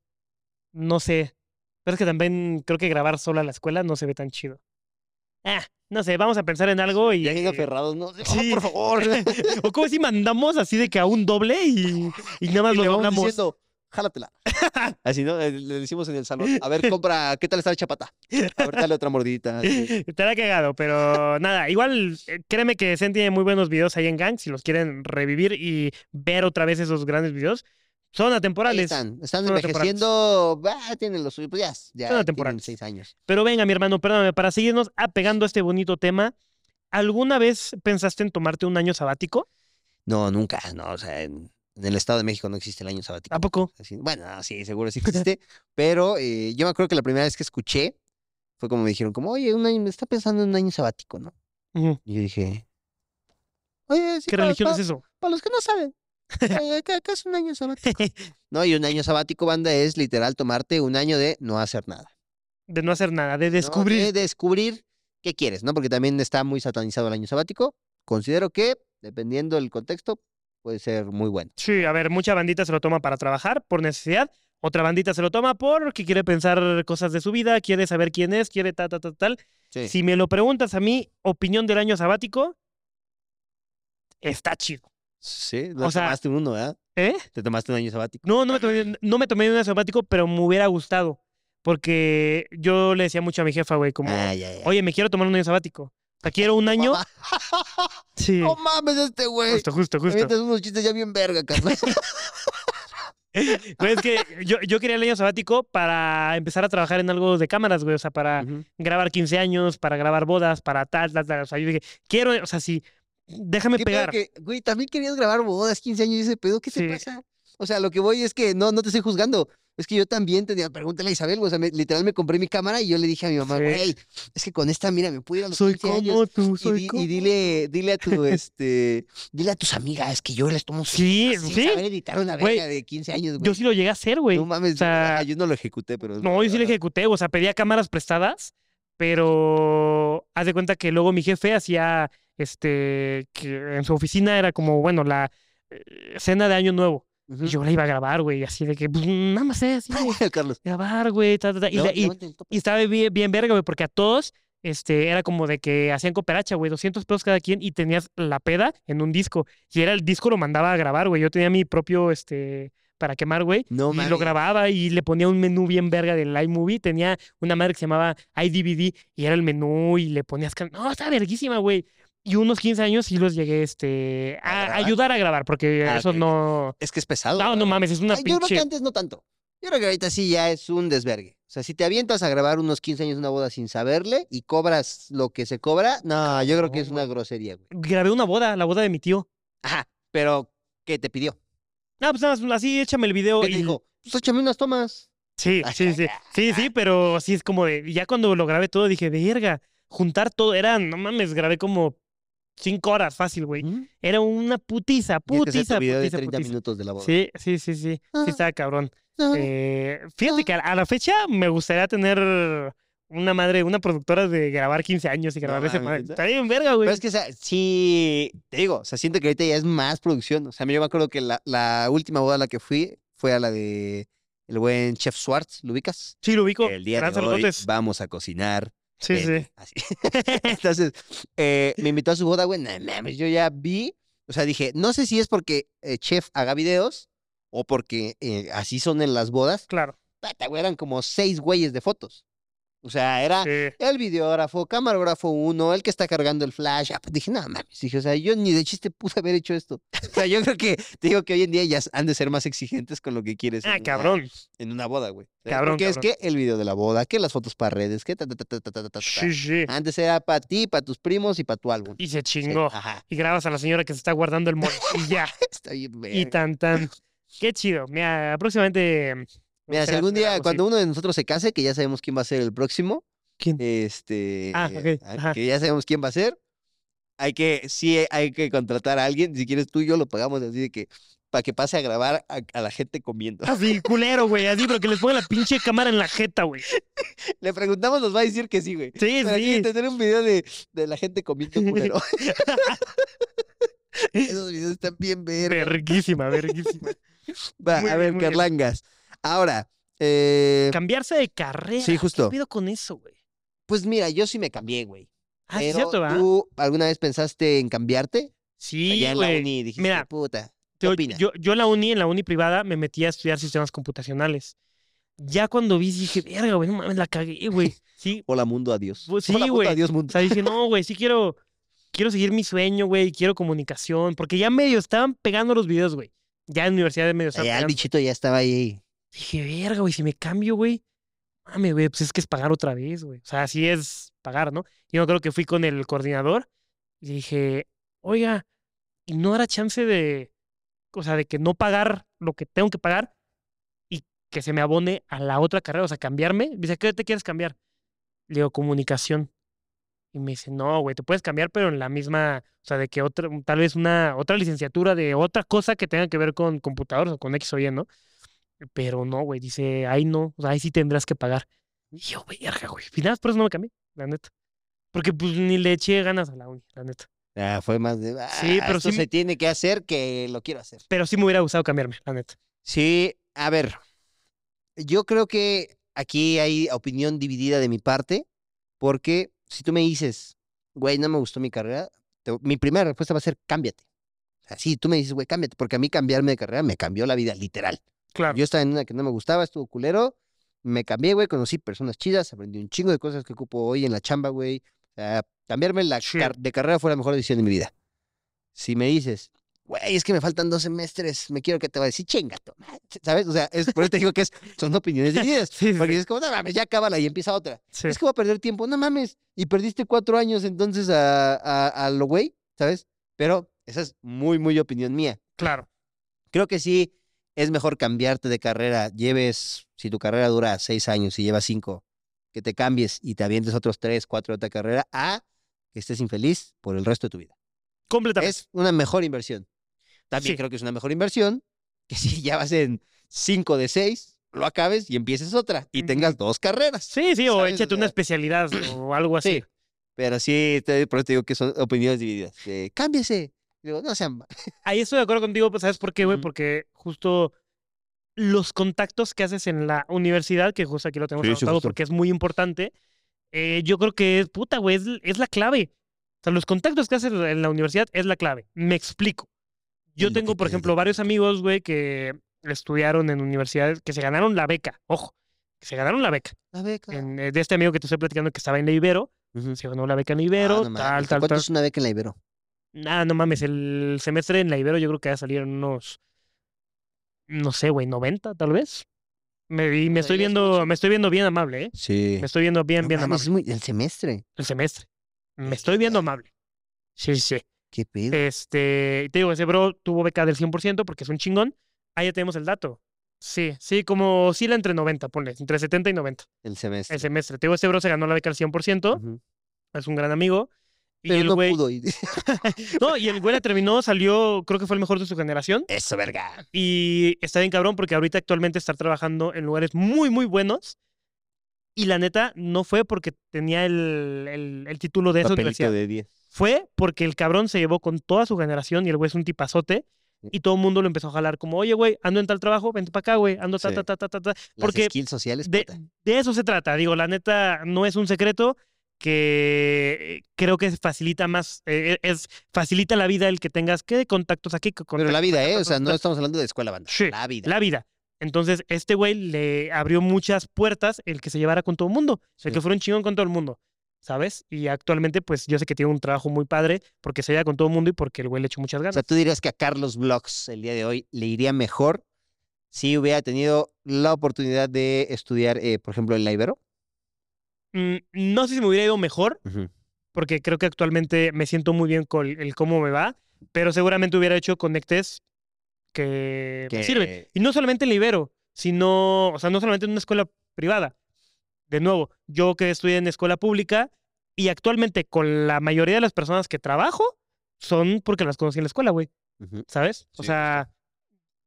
no sé. Pero es que también creo que grabar solo a la escuela no se ve tan chido. Ah, no sé, vamos a pensar en algo y... Ya bien aferrados, ¿no? Sí. Oh, por favor. <laughs> o como si mandamos así de que a un doble y, y nada más Y lo le vamos doblamos. diciendo, jálatela. <laughs> Así, ¿no? Eh, Le decimos en el salón, a ver, compra, ¿qué tal está la chapata? A ver, dale otra mordidita. así. Estará cagado, pero nada, igual eh, créeme que Zen tiene muy buenos videos ahí en Gang, si los quieren revivir y ver otra vez esos grandes videos. Son Ahí atemporales. están, están Son envejeciendo, ah, tienen los suyos, pues ya, ya tienen atemporales. seis años. Pero venga, mi hermano, perdóname, para seguirnos apegando a este bonito tema, ¿alguna vez pensaste en tomarte un año sabático? No, nunca, no, o sea, en, en el Estado de México no existe el año sabático. ¿A poco? Así- bueno, no, sí, seguro sí existe, <laughs> pero eh, yo me acuerdo que la primera vez que escuché fue como me dijeron, como, oye, un año, me está pensando en un año sabático, ¿no? Y yo dije, oye, sí, ¿Qué para, religión para- es eso? para los que no saben, eh, ¿qué, qué es un año sabático? <laughs> No, y un año sabático, banda, es literal tomarte un año de no hacer nada. De no hacer nada, de ¿no? descubrir. De descubrir qué quieres, ¿no? Porque también está muy satanizado el año sabático. Considero que, dependiendo del contexto, puede ser muy bueno. Sí, a ver, mucha bandita se lo toma para trabajar por necesidad. Otra bandita se lo toma porque quiere pensar cosas de su vida, quiere saber quién es, quiere tal, tal, tal, tal. Sí. Si me lo preguntas a mí, opinión del año sabático, está chido. Sí, O sea- tomaste uno, ¿verdad? ¿Eh? Te tomaste un año sabático. No, no me tomé, no me tomé un año sabático, pero me hubiera gustado. Porque yo le decía mucho a mi jefa, güey, como, Ah, ya, ya. oye, me quiero tomar un año sabático. O sea, quiero un año. <laughs> Sí, No mames, este güey. justo, justo, Me justo. avientas unos chistes ya bien verga, Carlos. <laughs> Güey, es que yo, yo quería el año sabático para empezar a trabajar en algo de cámaras, güey. O sea, para grabar 15 años, para grabar bodas, para tal, tal, tal. O sea, yo dije, quiero, o sea, sí, déjame ¿Qué pedo pegar. que, güey, también querías grabar bodas, 15 años y ese pedo, ¿qué Sí. te pasa? O sea, lo que voy es que no, no te estoy juzgando. Es que yo también tenía, pregúntale a Isabel, o sea, me- literal me compré mi cámara y yo le dije a mi mamá, Sí. güey, es que con esta, mira, me puedo ir a los Soy 15 años. como tú, Y, soy di- como y dile, dile a tu, <laughs> este, dile a tus amigas que yo les tomo Sí, sin sí. saber editar una verga de 15 años, güey. Yo sí lo llegué a hacer, güey. No mames, o sea, ah, yo no lo ejecuté, pero. No, yo sí le ejecuté, o sea, pedía cámaras prestadas, pero haz de cuenta que luego mi jefe hacía, este, que en su oficina era como, bueno, la eh, cena de Año Nuevo. Y yo la iba a grabar, güey, así de que, pues, nada más es <laughs> Carlos. grabar, güey, ta, ta, ta. Y, estaba bien, bien verga, güey, porque a todos, este, era como de que hacían cooperacha, güey, 200 pesos cada quien y tenías la peda en un disco. Y era el disco, lo mandaba a grabar, güey. Yo tenía mi propio, este, para quemar, güey. No y lo grababa y le ponía un menú bien verga del iMovie. Tenía una madre que se llamaba iDVD y era el menú y le ponías... No, está verguísima, güey. Y unos 15 años sí los llegué, este, ¿A ayudar a grabar, porque Ah, eso no... Es que es pesado. No, no mames, es una Ay, Yo creo que pinche... antes no tanto. Yo creo que ahorita sí ya es un desvergue. O sea, si te avientas a grabar unos 15 años una boda sin saberle y cobras lo que se cobra, no, yo creo que es una grosería, güey. Grabé una boda, la boda de mi tío. Ajá, pero ¿qué te pidió? No, pues nada más así, échame el video. ¿Qué te y... dijo? Pues échame unas tomas. Sí, sí, sí. Sí, sí, pero sí es como de. Ya cuando lo grabé todo dije, verga, juntar todo. Era, no mames, grabé como cinco horas fácil, güey. Era una putiza, putiza, de putiza, 30 putiza. minutos de la boda. Sí, sí, sí, sí. Ah. Sí, estaba cabrón. Ah, Eh, fíjate que a, la fecha me gustaría tener una madre, una productora de grabar 15 años y grabar ese mames, madre. Está bien, verga, güey. Pero es que, o sea, sí, te digo, o sea, siento que ahorita ya es más producción. O sea, yo me acuerdo que la, la última boda a la que fui fue a la de el buen Chef Swartz, ¿lo ubicas? Sí, lo ubico. El día Gran de hoy vamos a cocinar. Sí, eh, sí. así. <laughs> Entonces, eh, me invitó a su boda, güey. No mames, yo ya vi. O sea, dije, no sé si es porque eh, Chef haga videos o porque eh, así son en las bodas. Claro. Pata, güey, eran como seis güeyes de fotos. O sea, era Sí. el videógrafo, camarógrafo uno, el que está cargando el flash. Ah, pues dije, no mames, dije, o sea, yo ni de chiste pude haber hecho esto. O sea, yo creo que, te digo que hoy en día ya han de ser más exigentes con lo que quieres. en Ah, una- cabrón. En una boda, güey. Cabrón, Porque es cabrón. que el video de la boda, que las fotos para redes, que ta, ta, ta, ta, ta, ta, ta, ta. Sí, sí. Antes era para ti, para tus primos y para tu álbum. Y se Sí, chingó. Ajá. Y grabas a la señora que se está guardando el mole. Y ya. <laughs> Está bien, y tan, tan. Qué chido. Mira, próximamente. Mira, si algún día, cuando uno de nosotros se case, que ya sabemos quién va a ser el próximo, ¿Quién? este, Ah, ok, ah, ajá. que ya sabemos quién va a ser, hay que, sí, hay que contratar a alguien, si quieres tú y yo lo pagamos así de que, para que pase a grabar a, a la gente comiendo. Así, culero, güey. Así, pero que les ponga la pinche cámara en la jeta, güey. <laughs> Le preguntamos, nos va a decir que sí, güey. Sí, Pero aquí sí. tener un video de, de la gente comiendo culero. <laughs> <laughs> Esos videos están bien verga. Verguísima, verguísima. Va, Muy a bien, ver, bien. Ahora, eh, Cambiarse de carrera. Sí, justo. ¿Qué pido con eso, güey? pues mira, yo sí me cambié, güey. Ah, Pero cierto, ¿verdad? ¿Tú alguna vez pensaste en cambiarte? Sí, Allá en la uni dijiste, Mira, puta. ¿Qué Yo, opinas? yo, yo en la uni, en la uni privada, me metí a estudiar sistemas computacionales. Ya cuando vi, dije, verga, güey, no mames, la cagué, güey. Sí, <laughs> Hola mundo, adiós. Pues sí, Hola mundo, güey. adiós o mundo. sea, dije, no, güey, sí quiero, quiero seguir mi sueño, güey, quiero comunicación, porque ya medio estaban pegando los videos, güey. Ya en universidad de medio Ya el bichito ya estaba ahí. Dije, verga, güey, si me cambio, güey, mame, güey, pues es que es pagar otra vez, güey. O sea, así es pagar, ¿no? Yo creo que fui con el coordinador y dije, oiga, ¿y no hará chance de, o sea, de que no pagar lo que tengo que pagar y que se me abone a la otra carrera, o sea, cambiarme? Dice, ¿qué te quieres cambiar? Le digo, comunicación. Y me dice, no, güey, te puedes cambiar, pero en la misma, o sea, de que otra, tal vez una, otra licenciatura de otra cosa que tenga que ver con computadores o con X o Y, ¿no? Pero no, güey, dice, ahí no, o sea, ahí sí tendrás que pagar. Y yo, verga, güey. Final, por eso no me cambié, la neta. Porque pues ni le eché ganas a la uni, la neta. Ah, fue más de. "Ah, Sí, pero esto sí se tiene que hacer que lo quiero hacer. Pero sí me hubiera gustado cambiarme, la neta. Sí, a ver. Yo creo que aquí hay opinión dividida de mi parte, porque si tú me dices, güey, no me gustó mi carrera, te- mi primera respuesta va a ser cámbiate. O sea, sí, tú me dices, güey, cámbiate, porque a mí cambiarme de carrera me cambió la vida, literal. Claro. Yo estaba en una que no me gustaba, estuvo culero, me cambié, güey, conocí personas chidas, aprendí un chingo de cosas que ocupo hoy en la chamba, güey. O sea, cambiarme la Sí. car- de carrera fue la mejor decisión de mi vida. Si me dices, güey, es que me faltan dos semestres, me quiero que te va a decir, chinga, tu madre", ¿sabes? O sea, es, por eso te digo que es, son opiniones divididas. <laughs> Sí, Porque sí. es como, no mames, ya cábala y empieza otra. sí. Es que voy a perder tiempo, no mames. Y perdiste cuatro años entonces a, a, a lo güey, ¿sabes? Pero esa es muy, muy opinión mía. Claro. Creo que sí es mejor cambiarte de carrera. Lleves, si tu carrera dura seis años y llevas cinco, que te cambies y te avientes otros tres, cuatro de otra carrera, a que estés infeliz por el resto de tu vida. Completamente. Es una mejor inversión. También Sí. creo que es una mejor inversión que si ya vas en cinco de seis, lo acabes y empieces otra y tengas dos carreras. Sí, sí, o échate una especialidad o algo <clears throat> así. Sí. Pero sí, te, por eso te digo que son opiniones divididas. cámbiese. Digo, no sean. ma-". <laughs> Ahí estoy de acuerdo contigo, pues, ¿sabes por qué, güey? Porque justo los contactos que haces en la universidad, que justo aquí lo tenemos Sí, anotado porque es muy importante, eh, yo creo que es, puta, güey, es, es la clave. O sea, los contactos que haces en la universidad es la clave. Me explico. Yo tengo, por ejemplo, varios amigos, güey, que estudiaron en universidades, que se ganaron la beca. Ojo, que se ganaron la beca. La beca. En, eh, de este amigo que te estoy platicando que estaba en la Ibero, se ganó la beca en la Ah, Ibero, no tal, tal, ¿Cuánto tal. es una beca en la Ibero? Ah, no mames, el semestre en la Ibero yo creo que va a salir en unos, no sé, güey, 90 tal vez. Me, y me estoy ya es viendo, me estoy viendo bien amable, ¿eh? Sí. Me estoy viendo bien, bien mames, amable. es muy- el semestre. El semestre. Me estoy viendo amable. Sí, sí. ¿Qué pedo? Este, y te digo, ese bro tuvo beca del 100% porque es un chingón. Ahí ya tenemos el dato. Sí, sí, como oscila entre 90, ponle, entre 70 y 90 el semestre. el semestre. Te digo, ese bro se ganó la beca al 100%, Ujú. es un gran amigo. Y Pero el no güey, pudo ir. <laughs> no, y el güey la terminó, salió, creo que fue el mejor de su generación. Eso, verga. Y está bien cabrón porque ahorita actualmente está trabajando en lugares muy, muy buenos. Y la neta, no fue porque tenía el, el- el título de esa universidad. de 10. Fue porque el cabrón se llevó con toda su generación y el güey es un tipazote. y todo el mundo lo empezó a jalar como, oye, güey, ando en tal trabajo, vente para acá, güey, ando ta, Sí. ta, ta, ta, ta, ta. Las Porque skills sociales, de, puta. de eso se trata. Digo, la neta, no es un secreto que creo que facilita más, eh, es facilita la vida el que tengas que contactos aquí. que Pero la contactos vida, ¿eh? O contactos sea, no estamos hablando de escuela banda. Sí, La vida. La vida. Entonces, este güey le abrió muchas puertas el que se llevara con todo el mundo, el Sí. que fuera un chingón con todo el mundo, ¿sabes? Y actualmente, pues yo sé que tiene un trabajo muy padre porque se lleva con todo el mundo y porque el güey le echó muchas O ganas. sea, tú dirías que a Carlos Vlogs el día de hoy le iría mejor si hubiera tenido la oportunidad de estudiar, eh, por ejemplo, en la Ibero. Mm, no sé si me hubiera ido mejor, porque creo que actualmente me siento muy bien con el cómo me va, pero seguramente hubiera hecho conectes que, me sirven. Y no solamente en Libero, sino, o sea, no solamente en una escuela privada. De nuevo, yo que estudié en escuela pública y actualmente con la mayoría de las personas que trabajo son porque las conocí en la escuela, güey. ¿sabes? O sea,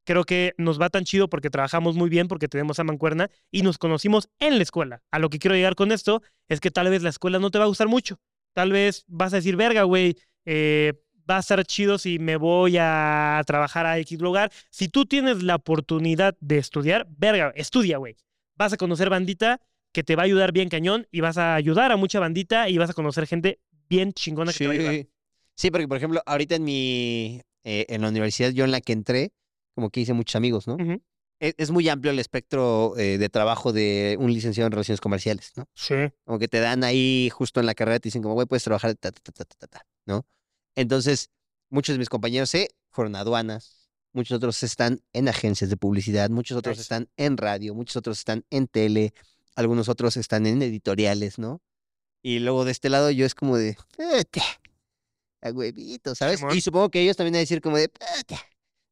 creo que nos va tan chido porque trabajamos muy bien, porque tenemos a mancuerna y nos conocimos en la escuela. A lo que quiero llegar con esto es que tal vez la escuela no te va a gustar mucho. Tal vez vas a decir, verga, güey, eh, va a estar chido si me voy a trabajar a X lugar. Si tú tienes la oportunidad de estudiar, verga, estudia, güey. Vas a conocer bandita que te va a ayudar bien cañón y vas a ayudar a mucha bandita y vas a conocer gente bien chingona que te va a ayudar. Sí. Porque por ejemplo, ahorita en mi, eh, en la universidad yo en la que entré, como que hice muchos amigos, ¿no? Ujú. Es, es muy amplio el espectro eh, de trabajo de un licenciado en relaciones comerciales, ¿no? Sí. Como que te dan ahí justo en la carrera, te dicen como, güey, puedes trabajar, ta, ta, ta, ta, ta, ta, ta", ¿no? Entonces, muchos de mis compañeros se fueron a aduanas, muchos otros están en agencias de publicidad, muchos otros están en radio, muchos otros están en tele, algunos otros están en editoriales, ¿no? Y luego de este lado yo es como de, "Puta, a huevito, ¿sabes? Y supongo que ellos también van a decir como de, "Puta,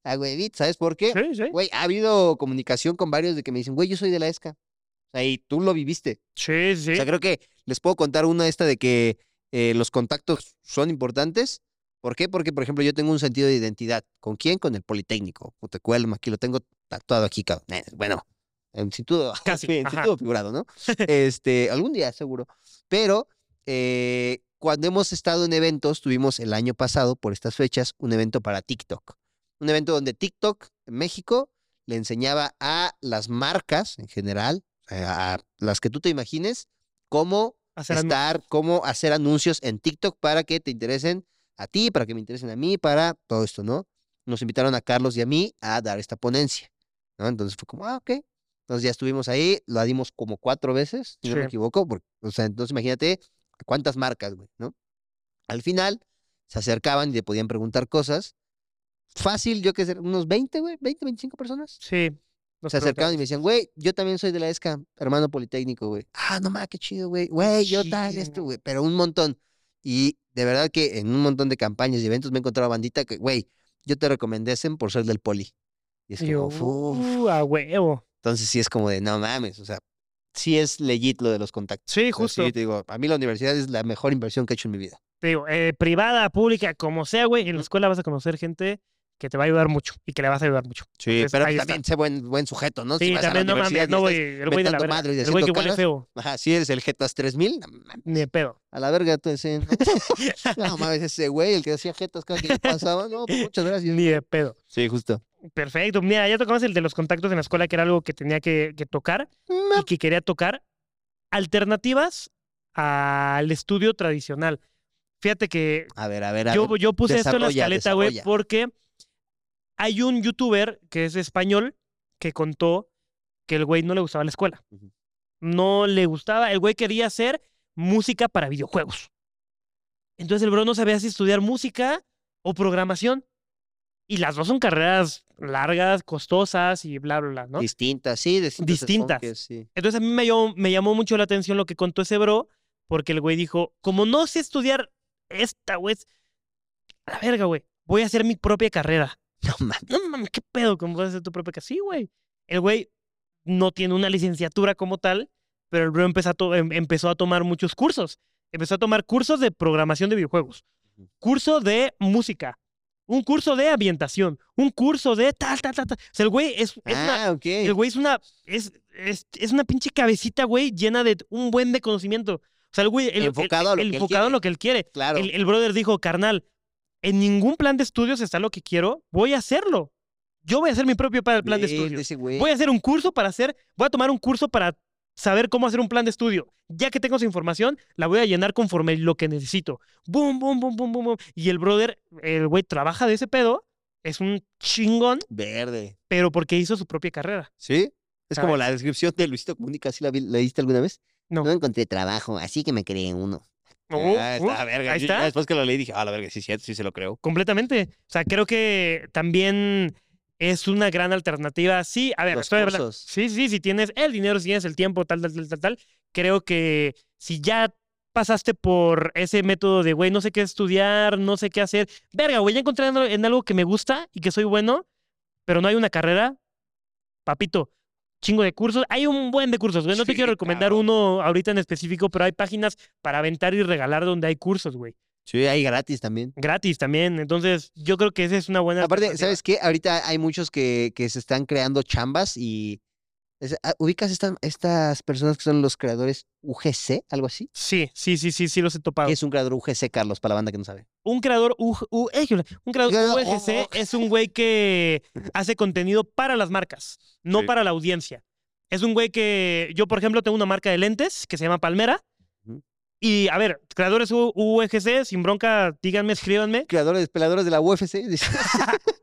a huevito, ¿sabes por qué? Sí, sí. Güey, ha habido comunicación con varios de que me dicen, güey, yo soy de la ESCA. O sea, y tú lo viviste. Sí, sí. O sea, creo que les puedo contar una esta de que eh, los contactos son importantes. ¿Por qué? Porque, por ejemplo, yo tengo un sentido de identidad. ¿Con quién? Con el Politécnico. Puta, Cuelma, aquí lo tengo tatuado aquí, cabrón. Eh, Bueno, en sentido, <laughs> Casi, en sentido figurado, ¿no? este, algún día seguro. Pero eh, cuando hemos estado en eventos, tuvimos el año pasado, por estas fechas, un evento para TikTok. Un evento donde TikTok en México le enseñaba a las marcas en general, a las que tú te imagines, cómo Hacer estar, cómo hacer anuncios en TikTok para que te interesen a ti, para que me interesen a mí, para todo esto, ¿no? Nos invitaron a Carlos y a mí a dar esta ponencia, ¿no? Entonces fue como, ah, ok. Entonces ya estuvimos ahí, lo dimos como cuatro veces, si no me equivoco, porque, o sea, entonces imagínate cuántas marcas, güey, ¿no? Al final se acercaban y te podían preguntar cosas. Fácil, yo qué sé, unos 20, güey, 20, 25 personas. Sí. Se acercaban y me decían, güey, yo también soy de la ESCA, hermano politécnico, güey. Ah, no mames, qué chido, güey. Güey, yo tal, esto, güey. Pero un montón. Y de verdad que en un montón de campañas y eventos me he encontrado bandita que, güey, yo te recomendé ese por ser del poli. Y es como, yo, "Uf". "Uh, a huevo. Entonces sí es como de, no mames, o sea, sí es legit lo de los contactos. Sí, O sea, justo. sí, te digo, a mí la universidad es la mejor inversión que he hecho en mi vida. Te digo, eh, privada, pública, como sea, güey, en la escuela vas a conocer gente que te va a ayudar mucho y que le vas a ayudar mucho. Sí, Entonces, pero está. también sé buen, buen sujeto, ¿no? Sí, también no mames, no, güey, el güey de la verga. El güey que huele feo, Ajá, si eres el Jetas 3000, no mames. ni de pedo. A la verga, tú ese. No, <laughs> mames, ese güey, el que hacía jetas cada que pasaba. No, pues muchas gracias. Ni de pedo. Sí, justo. Perfecto. Mira, ya tocamos el de los contactos en la escuela, que era algo que tenía que, que tocar y que quería tocar. Alternativas al estudio tradicional. Fíjate que A ver, a ver, a yo, ver. yo puse esto en la escaleta, güey, porque hay un youtuber que es español que contó que el güey no le gustaba la escuela. No le gustaba, el güey quería hacer música para videojuegos. Entonces el bro no sabía si estudiar música o programación. Y las dos son carreras largas, costosas y bla, bla, bla, ¿no? Distintas, sí, distintas. Distintas. sí. Entonces a mí me llamó, me llamó mucho la atención lo que contó ese bro, porque el güey dijo, como no sé estudiar esta, güey, a la verga, güey, voy a hacer mi propia carrera. No mames. No mames, ¿qué pedo? ¿Cómo vas a hacer tu propia carrera? Sí, güey. El güey no tiene una licenciatura como tal, pero el bro empezó a, to- em- empezó a tomar muchos cursos. Empezó a tomar cursos de programación de videojuegos, curso de música, un curso de ambientación, un curso de tal, tal, tal, tal. O sea, el güey es, es una, Ah, ok. el güey es una. Es, es, es una pinche cabecita, güey, llena de un buen de conocimiento. O sea, el güey. el- el- Enfocado a lo el que él enfocado lo que él quiere. Claro. El, el brother dijo, carnal, en ningún plan de estudios está lo que quiero, voy a hacerlo. Yo voy a hacer mi propio plan de estudios. Voy a hacer un curso para hacer, voy a tomar un curso para saber cómo hacer un plan de estudio. Ya que tengo esa información, la voy a llenar conforme lo que necesito. Boom, boom, boom, boom, boom, boom. Y el brother, el güey trabaja de ese pedo, es un chingón, Verde. pero porque hizo su propia carrera. ¿Sí? Es como la descripción de Luisito Comunica, ¿sí la, vi- la viste alguna vez? No. encontré trabajo, así que me creé uno. Ah, oh, está, verga. ahí Yo está. después que lo leí dije, ah, la verga, sí, sí, sí se lo creo. Completamente. O sea, creo que también es una gran alternativa. Sí, a ver, Los estoy hablando-. Sí, sí, si tienes el dinero, si tienes el tiempo, tal, tal, tal, tal, tal. Creo que si ya pasaste por ese método de, güey, no sé qué estudiar, no sé qué hacer. Verga, güey, ya encontré en algo que me gusta y que soy bueno, pero no hay una carrera. Papito, chingo de cursos. Hay un buen de cursos, güey. No te quiero recomendar uno ahorita en específico, pero hay páginas para aventar y regalar donde hay cursos, güey. Sí, hay gratis también. Gratis también. Entonces, yo creo que esa es una buena. Aparte. ¿sabes qué? Ahorita hay muchos que, que se están creando chambas y... es- ah, ¿Ubicas estas, estas personas que son los creadores UGC, algo así? Sí, sí, sí, sí, sí los he topado. ¿Qué es un creador UGC, Carlos, para la banda que no sabe? Un creador, U- U- eh, un creador Creador- UGC oh. es un güey que hace contenido para las marcas, no Sí. para la audiencia. Es un güey que, yo por ejemplo tengo una marca de lentes que se llama Palmera. Y a ver, creadores U- UGC, sin bronca, díganme, escríbanme. Creadores, peladores de la UFC. dice. <laughs>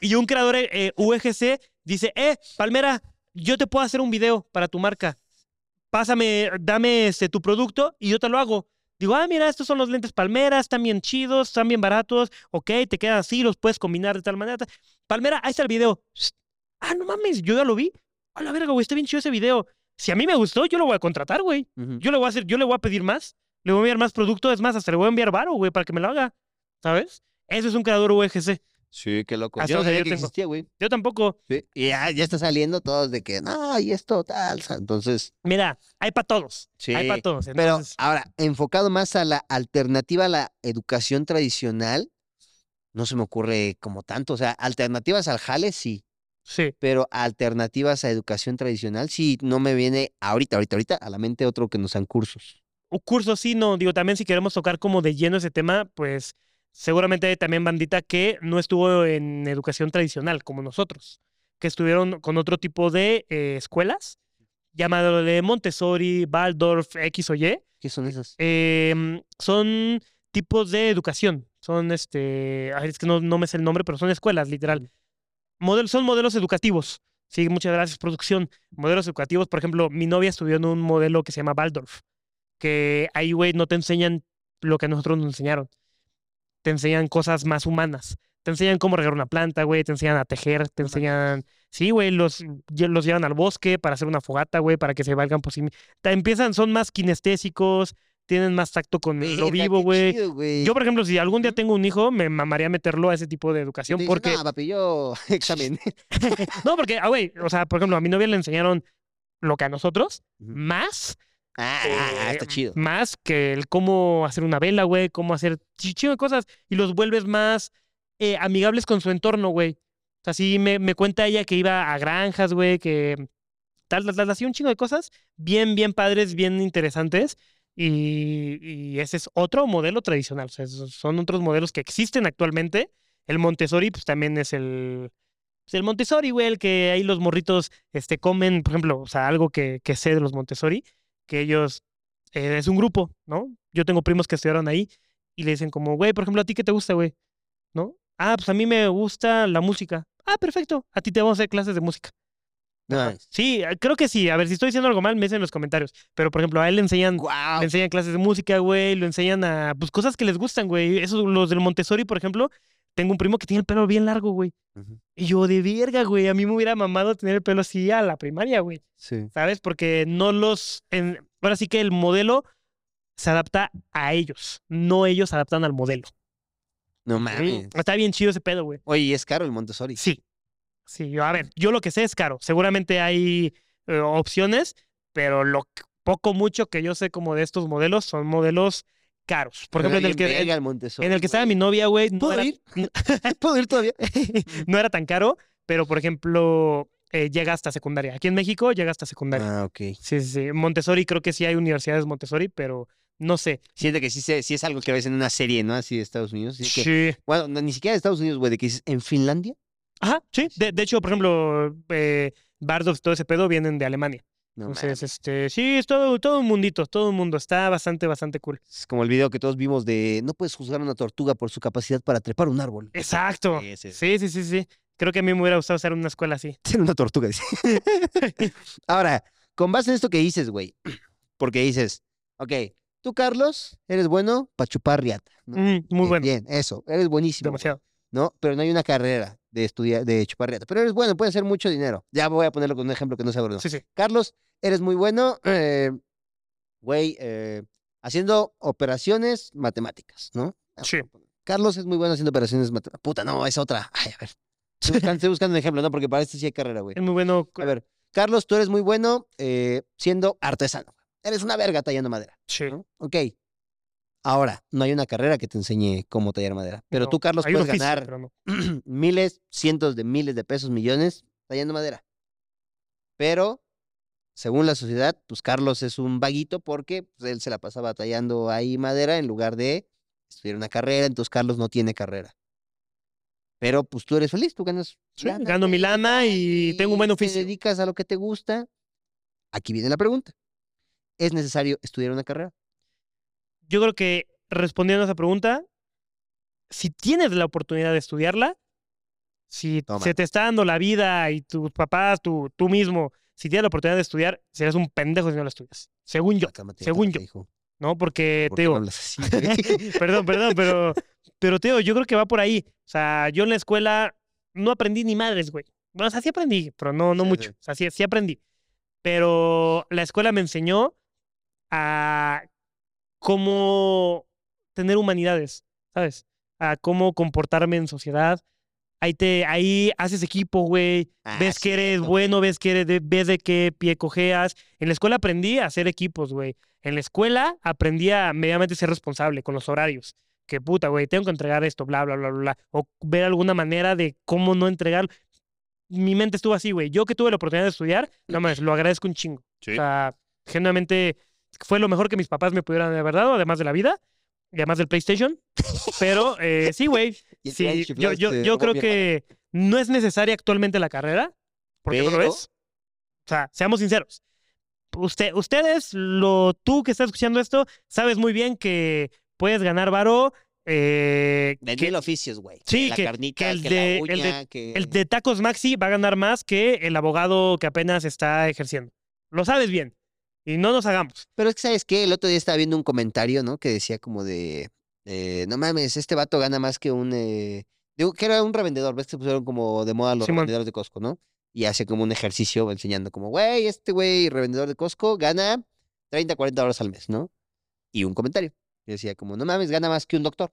Y un creador eh, UGC dice, eh, Palmera, yo te puedo hacer un video para tu marca. Pásame, dame este, tu producto y yo te lo hago. Digo, ah, mira, estos son los lentes Palmera, están bien chidos, están bien baratos, ok, te quedan así, los puedes combinar de tal manera. Palmera, ahí está el video. Ah, no mames, yo ya lo vi. A la verga, güey, está bien chido ese video. Si a mí me gustó, yo lo voy a contratar, güey. Yo le voy a hacer, yo le voy a pedir más. Le voy a enviar más producto, es más, hasta le voy a enviar varo, güey, para que me lo haga. ¿Sabes? Eso es un creador UGC. Sí, qué loco. Hasta Yo no donde sabía yo que tengo. existía, güey. Yo tampoco. Sí. Y ya, ya está saliendo todos de que, no, y esto, tal. Entonces, Mira, hay para todos. sí. Hay para todos. Pero ahora, enfocado más a la alternativa a la educación tradicional, no se me ocurre como tanto. O sea, alternativas al jale, sí. sí. Pero alternativas a educación tradicional, sí, no me viene ahorita, ahorita, ahorita a la mente otro que no sean cursos. Un curso sí, no. Digo, también si queremos tocar como de lleno ese tema, pues seguramente también bandita que no estuvo en educación tradicional como nosotros, que estuvieron con otro tipo de eh, escuelas, llamado de Montessori, Waldorf, X o Y. ¿Qué son esas? Em, son tipos de educación. Son este. es que no, no me sé el nombre, pero son escuelas, literal. Model, son modelos educativos. Sí, muchas gracias, producción. Modelos educativos. Por ejemplo, mi novia estudió en un modelo que se llama Waldorf. Que ahí, güey, no te enseñan lo que a nosotros nos enseñaron. Te enseñan cosas más humanas. Te enseñan cómo regar una planta, güey. Te enseñan a tejer. Te enseñan. Sí, güey, los, los llevan al bosque para hacer una fogata, güey, para que se valgan por sí mi- Te empiezan, son más kinestésicos, tienen más tacto con lo vivo, güey. Yo, por ejemplo, si algún día tengo un hijo, me mamaría meterlo a ese tipo de educación te dicen, porque... No, papi, yo <laughs> examen. <laughs> No, porque, ah, güey, o sea, por ejemplo, a mi novia le enseñaron lo que a nosotros, más, Ah, ah, está eh, chido. más que el cómo hacer una vela, güey, cómo hacer chi- chingo de cosas y los vuelves más eh, amigables con su entorno, güey. O sea, sí me, me cuenta ella que iba a granjas, güey, que tal, tal, tal, hacía un chingo de cosas bien, bien padres, bien interesantes. Y, y ese es otro modelo tradicional. O sea, son otros modelos que existen actualmente. El Montessori, pues también es el. pues, el Montessori, güey, el que ahí los morritos este, comen, por ejemplo, o sea, algo que, que sé de los Montessori, que ellos. eh, es un grupo, ¿no? Yo tengo primos que estudiaron ahí y le dicen, como, güey, por ejemplo, ¿a ti qué te gusta, güey? ¿No? Ah, pues a mí me gusta la música. Ah, perfecto. A ti te vamos a hacer clases de música. Nice. Sí, eh, creo que sí. A ver, si estoy diciendo algo mal, me dicen en los comentarios. Pero, por ejemplo, a él le enseñan le enseñan clases de música, güey, lo enseñan a, pues, cosas que les gustan, güey. Esos, los del Montessori, por ejemplo, tengo un primo que tiene el pelo bien largo, güey. Y yo, de verga, güey, a mí me hubiera mamado tener el pelo así a la primaria, güey, Sí. ¿sabes? Porque no los, en- ahora sí que el modelo se adapta a ellos, no ellos se adaptan al modelo. No mames. Está bien chido ese pedo, güey. Oye, y es caro el Montessori. Sí. Sí, yo, a ver, yo lo que sé es caro. Seguramente hay eh, opciones, pero lo poco mucho que yo sé como de estos modelos son modelos caros. Por ejemplo, en el que, en el que estaba mi novia, güey, no ¿Puedo era, ir? <laughs> ¿Puedo ir todavía? <laughs> no era tan caro, pero por ejemplo, eh, llega hasta secundaria. Aquí en México llega hasta secundaria. Ah, ok. Sí, sí, sí. Montessori, creo que sí hay universidades Montessori, pero No sé. Siente que sí, sí es algo que ves en una serie, ¿no? Así de Estados Unidos. Así que, Sí. Bueno, no, ni siquiera de Estados Unidos, güey, de que dices, en Finlandia. Ajá, sí. De, de hecho, por ejemplo, eh, Bardock, todo ese pedo vienen de Alemania. No Entonces, este, sí, es todo, todo un mundito, todo un mundo. Está bastante, bastante cool. Es como el video que todos vimos de no puedes juzgar a una tortuga por su capacidad para trepar un árbol. Exacto. Sí. Sí, sí, sí, sí. Creo que a mí me hubiera gustado estar en una escuela así. <laughs> Ser una tortuga. dice. <laughs> <laughs> Ahora, con base en esto que dices, güey, <clears throat> porque dices, ok, tú, Carlos, eres bueno para chupar riata. ¿no? Mm, muy Bien, bueno. Bien, eso, eres buenísimo. güey, Demasiado. ¿No? Pero no hay una carrera de estudiar, de chupar riata. Pero eres bueno, puedes hacer mucho dinero. Ya voy a ponerlo con un ejemplo que no sea Bruno. Sí, sí. Carlos, eres muy bueno, eh, güey, eh, haciendo operaciones matemáticas, ¿no? Sí. Carlos es muy bueno haciendo operaciones matemáticas. Puta, no, es otra. Ay, a ver. Estoy buscando, <laughs> estoy buscando un ejemplo, ¿no? Porque para esto sí hay carrera, güey. Es muy bueno. A ver, Carlos, tú eres muy bueno eh, siendo artesano. Eres una verga tallando madera, Sí. ¿no? Ok. Ahora, no hay una carrera que te enseñe cómo tallar madera. Pero No, tú, Carlos, puedes oficio, ganar no. <clears throat> miles, cientos de miles de pesos, millones tallando madera. Pero, según la sociedad, pues Carlos es un vaguito porque pues, él se la pasaba tallando ahí madera en lugar de estudiar una carrera, entonces Carlos no tiene carrera. Pero pues tú eres feliz, tú ganas. Sí, lana, gano mi lana y tengo un buen te oficio. dedicas a lo que te gusta. Aquí viene la pregunta. ¿Es necesario estudiar una carrera? Yo creo que respondiendo a esa pregunta, si tienes la oportunidad de estudiarla, si Toma. se te está dando la vida y tus papás, tú, tú mismo, si tienes la oportunidad de estudiar, serás un pendejo si no la estudias. Según yo, según yo. hijo. ¿no? Porque ¿Por te digo, <laughs> perdón, perdón, pero, pero Teo, yo creo que va por ahí. O sea, yo en la escuela no aprendí ni madres, güey. Bueno, o sea, sí aprendí, pero no, no Sí, mucho. sí. O sea, sí, sí aprendí. Pero la escuela me enseñó a cómo tener humanidades, ¿sabes? A cómo comportarme en sociedad. Ahí, te, ahí haces equipo, güey. Ah, ves que eres bueno, ves que eres de, ves de qué pie cojeas. En la escuela aprendí a hacer equipos, güey. En la escuela aprendí a medianamente ser responsable con los horarios. Que puta, güey, tengo que entregar esto, bla, bla, bla, bla, bla. O ver alguna manera de cómo no entregar. Mi mente estuvo así, güey. Yo que tuve la oportunidad de estudiar, no <clears throat> más, lo agradezco un chingo. O sea, genuinamente fue lo mejor que mis papás me pudieran haber dado, además de la vida y además del PlayStation. Pero eh, sí, güey. <laughs> Sí, yo, yo, creo que no es necesaria actualmente la carrera, porque no lo es. O sea, seamos sinceros. Usted, ustedes, lo, tú que estás escuchando esto, sabes muy bien que puedes ganar varo. eh, De que mil oficios, güey. Sí, la que- carnita, que el que de- la el de- uña, que... el de Tacos Maxi va a ganar más que el abogado que apenas está ejerciendo. Lo sabes bien. Y no nos hagamos. Pero es que, ¿sabes qué? El otro día estaba viendo un comentario, ¿no? Que decía como de, eh, no mames, este vato gana más que un, eh, un- que era un revendedor, ves que se pusieron como de moda los Simón. revendedores de Costco, ¿no? Y hace como un ejercicio enseñando como, güey, este güey revendedor de Costco gana 30, 40 dólares al mes, ¿no? Y un comentario que decía como, no mames, gana más que un doctor.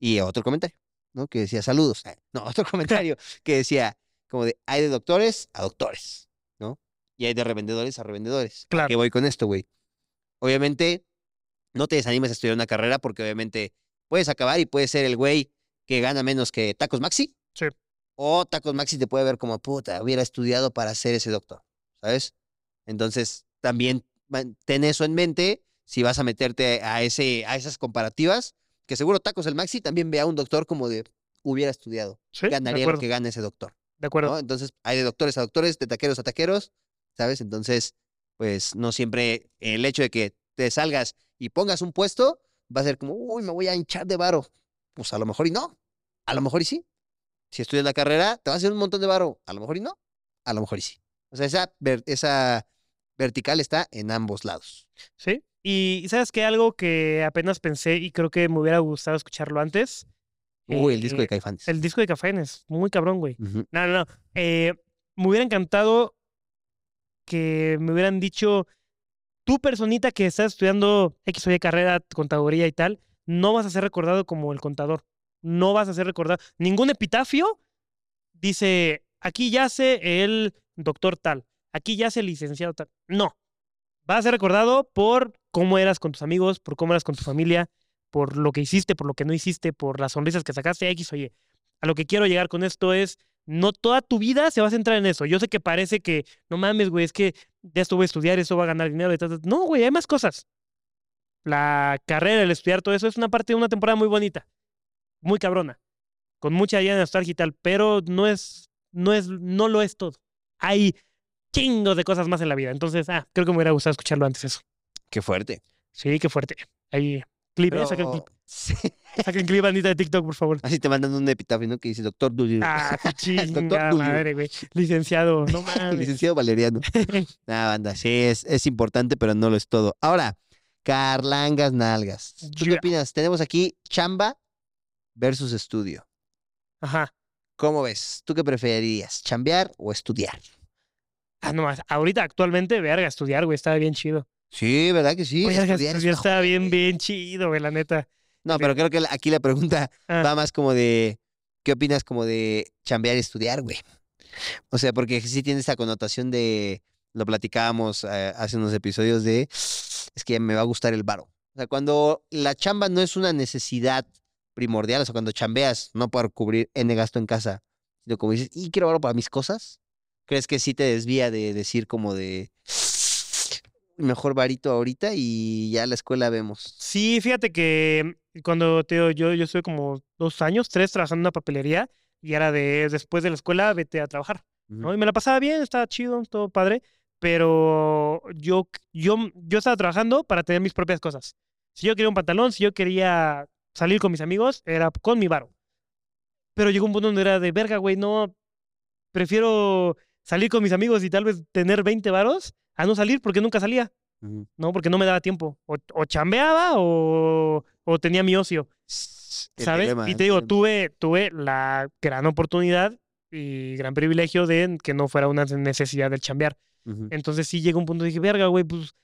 Y otro comentario, ¿no? Que decía saludos. <laughs> No, otro <laughs> comentario que decía como de, hay de doctores a doctores. Y hay de revendedores a revendedores. ¿A Claro. qué voy con esto, güey? Obviamente, no te desanimes a estudiar una carrera porque obviamente puedes acabar y puedes ser el güey que gana menos que Tacos Maxi. Sí. O Tacos Maxi te puede ver como, puta, hubiera estudiado para ser ese doctor, ¿sabes? Entonces, también ten eso en mente si vas a meterte a, ese, a esas comparativas, que seguro Tacos el Maxi también ve a un doctor como de, hubiera estudiado, Sí, ganaría lo que gana ese doctor. De acuerdo. ¿no? Entonces, hay de doctores a doctores, de taqueros a taqueros, ¿sabes? Entonces, pues no siempre el hecho de que te salgas y pongas un puesto va a ser como, uy, me voy a hinchar de varo. Pues a lo mejor y no, a lo mejor y sí. Si estudias la carrera, te va a hacer un montón de varo, a lo mejor y no, a lo mejor y sí. O sea, esa, esa vertical está en ambos lados. Sí. Y ¿sabes qué? Algo que apenas pensé y creo que me hubiera gustado escucharlo antes. Uy, el disco de eh, Caifanes. El disco de Cafenes. Muy cabrón, güey. No, no, no. Eh, me hubiera encantado que me hubieran dicho, tú personita que estás estudiando X o Y carrera, contaduría y tal, no vas a ser recordado como el contador. No vas a ser recordado. Ningún epitafio dice, aquí yace el doctor tal, aquí yace el licenciado tal. No. Vas a ser recordado por cómo eras con tus amigos, por cómo eras con tu familia, por lo que hiciste, por lo que no hiciste, por las sonrisas que sacaste, X o Y. A lo que quiero llegar con esto es, no toda tu vida se va a centrar en eso. Yo sé que parece que, no mames, güey, es que de esto voy a estudiar, eso va a ganar dinero. y tal, tal". No, güey, hay más cosas. la carrera, el estudiar todo eso, es una parte de una temporada muy bonita, muy cabrona, con mucha idea de nostalgia y tal, pero no es, no es, no lo es todo. Hay chingos de cosas más en la vida. Entonces, ah, creo que me hubiera gustado escucharlo antes eso. Qué fuerte. Sí, qué fuerte. Ahí, clip, clip. <laughs> Sí. Saquen clip, bandita de TikTok, por favor. Así te mandan un epitafio, ¿no? Que dice Doctor Dulio. Ah, <laughs> qué Doctor chinga Tulio. madre, güey. Licenciado, no <laughs> mames. Licenciado Valeriano. <laughs> Ah, banda, sí, es, es importante, pero no lo es todo. Ahora, Carlangas Nalgas. ¿Tú qué opinas? Tenemos aquí chamba versus estudio. Ajá. ¿Cómo ves? ¿Tú qué preferirías? ¿Chambear o estudiar? Ah, no más. Ahorita, actualmente, verga, estudiar, güey, estaba bien chido. Sí, ¿verdad que sí? Verga, Estudiar estudiar es estaba bien, bien chido, güey, la neta. No, pero creo que aquí la pregunta <laughs> Ah. va más como de, ¿qué opinas como de chambear y estudiar, güey? O sea, porque sí tiene esa connotación de, lo platicábamos eh, hace unos episodios de, <sniffs> es que me va a gustar el varo. O sea, cuando la chamba no es una necesidad primordial, o sea, cuando chambeas no para cubrir N gasto en casa, sino como dices, y quiero varo para mis cosas, ¿crees que sí te desvía de decir como de, mejor varito ahorita y ya la escuela vemos? Sí, fíjate que cuando te yo, yo estuve como dos años, tres, trabajando en una papelería y era de después de la escuela, vete a trabajar. ¿no? Y me la pasaba bien, estaba chido, todo padre, pero yo, yo, yo estaba trabajando para tener mis propias cosas. Si yo quería un pantalón, si yo quería salir con mis amigos, era con mi varo. Pero llegó un punto donde era de verga, güey, no, prefiero salir con mis amigos y tal vez tener 20 varos a no salir porque nunca salía. ¿no? Porque no me daba tiempo. O, o chambeaba o, o tenía mi ocio. ¿Sabes? dilema, y te digo, tuve, tuve la gran oportunidad y gran privilegio de que no fuera una necesidad del chambear. Ujú. Entonces sí llegó un punto y dije, verga, güey, pues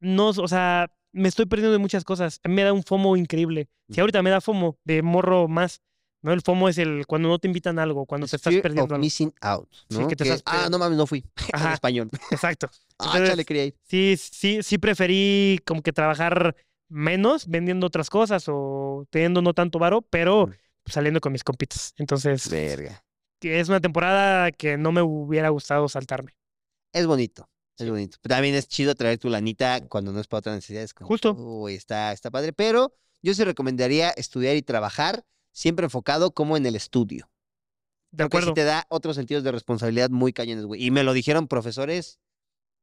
no, o sea, me estoy perdiendo de muchas cosas. Me da un FOMO increíble. Si ahorita me da FOMO de morro más, ¿no? El FOMO es el cuando no te invitan a algo, cuando te estás perdiendo of algo. missing out, Sí, que te Que, estás ah, no mames, no fui. <laughs> En Ajá, español. <laughs> exacto. Ah, Entonces, chale, quería ir. Sí, sí, sí preferí como que trabajar menos vendiendo otras cosas o teniendo no tanto varo, pero Ujú. saliendo con mis compitas. Entonces, Verga. es una temporada que no me hubiera gustado saltarme. Es bonito. Es bonito. Pero También es chido traer tu lanita cuando no es para otras necesidades. como, Justo. Uy, está, está padre. Pero yo sí recomendaría estudiar y trabajar siempre enfocado como en el estudio. De Porque acuerdo. sí te da otros sentidos de responsabilidad muy cañones, güey. Y me lo dijeron profesores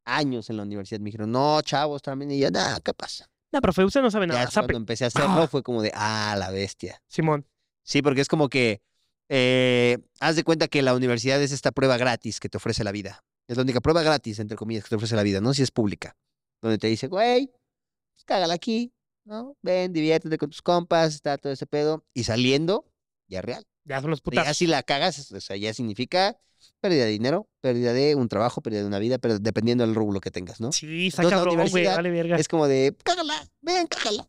años en la universidad. Me dijeron, no, chavos, también. Y yo, nada, ¿qué pasa? No, profe, usted no sabe Ya nada. sabe. cuando empecé a hacerlo fue como de, ah, la bestia. Simón. Sí, porque es como que eh, haz de cuenta que la universidad es esta prueba gratis que te ofrece la vida. Es la única prueba gratis, entre comillas, que te ofrece la vida, ¿no? Si es pública. Donde te dice, güey, pues cágala aquí, ¿no? Ven, diviértete con tus compas, está todo ese pedo. Y saliendo, ya real. Ya son los Ya putas. si la cagas, o sea, ya significa pérdida de dinero, pérdida de un trabajo, pérdida de una vida, pero dependiendo del rublo que tengas, ¿no? Sí, está cabrón, güey. Vale, verga. Es como de, cágala, ven, cágala.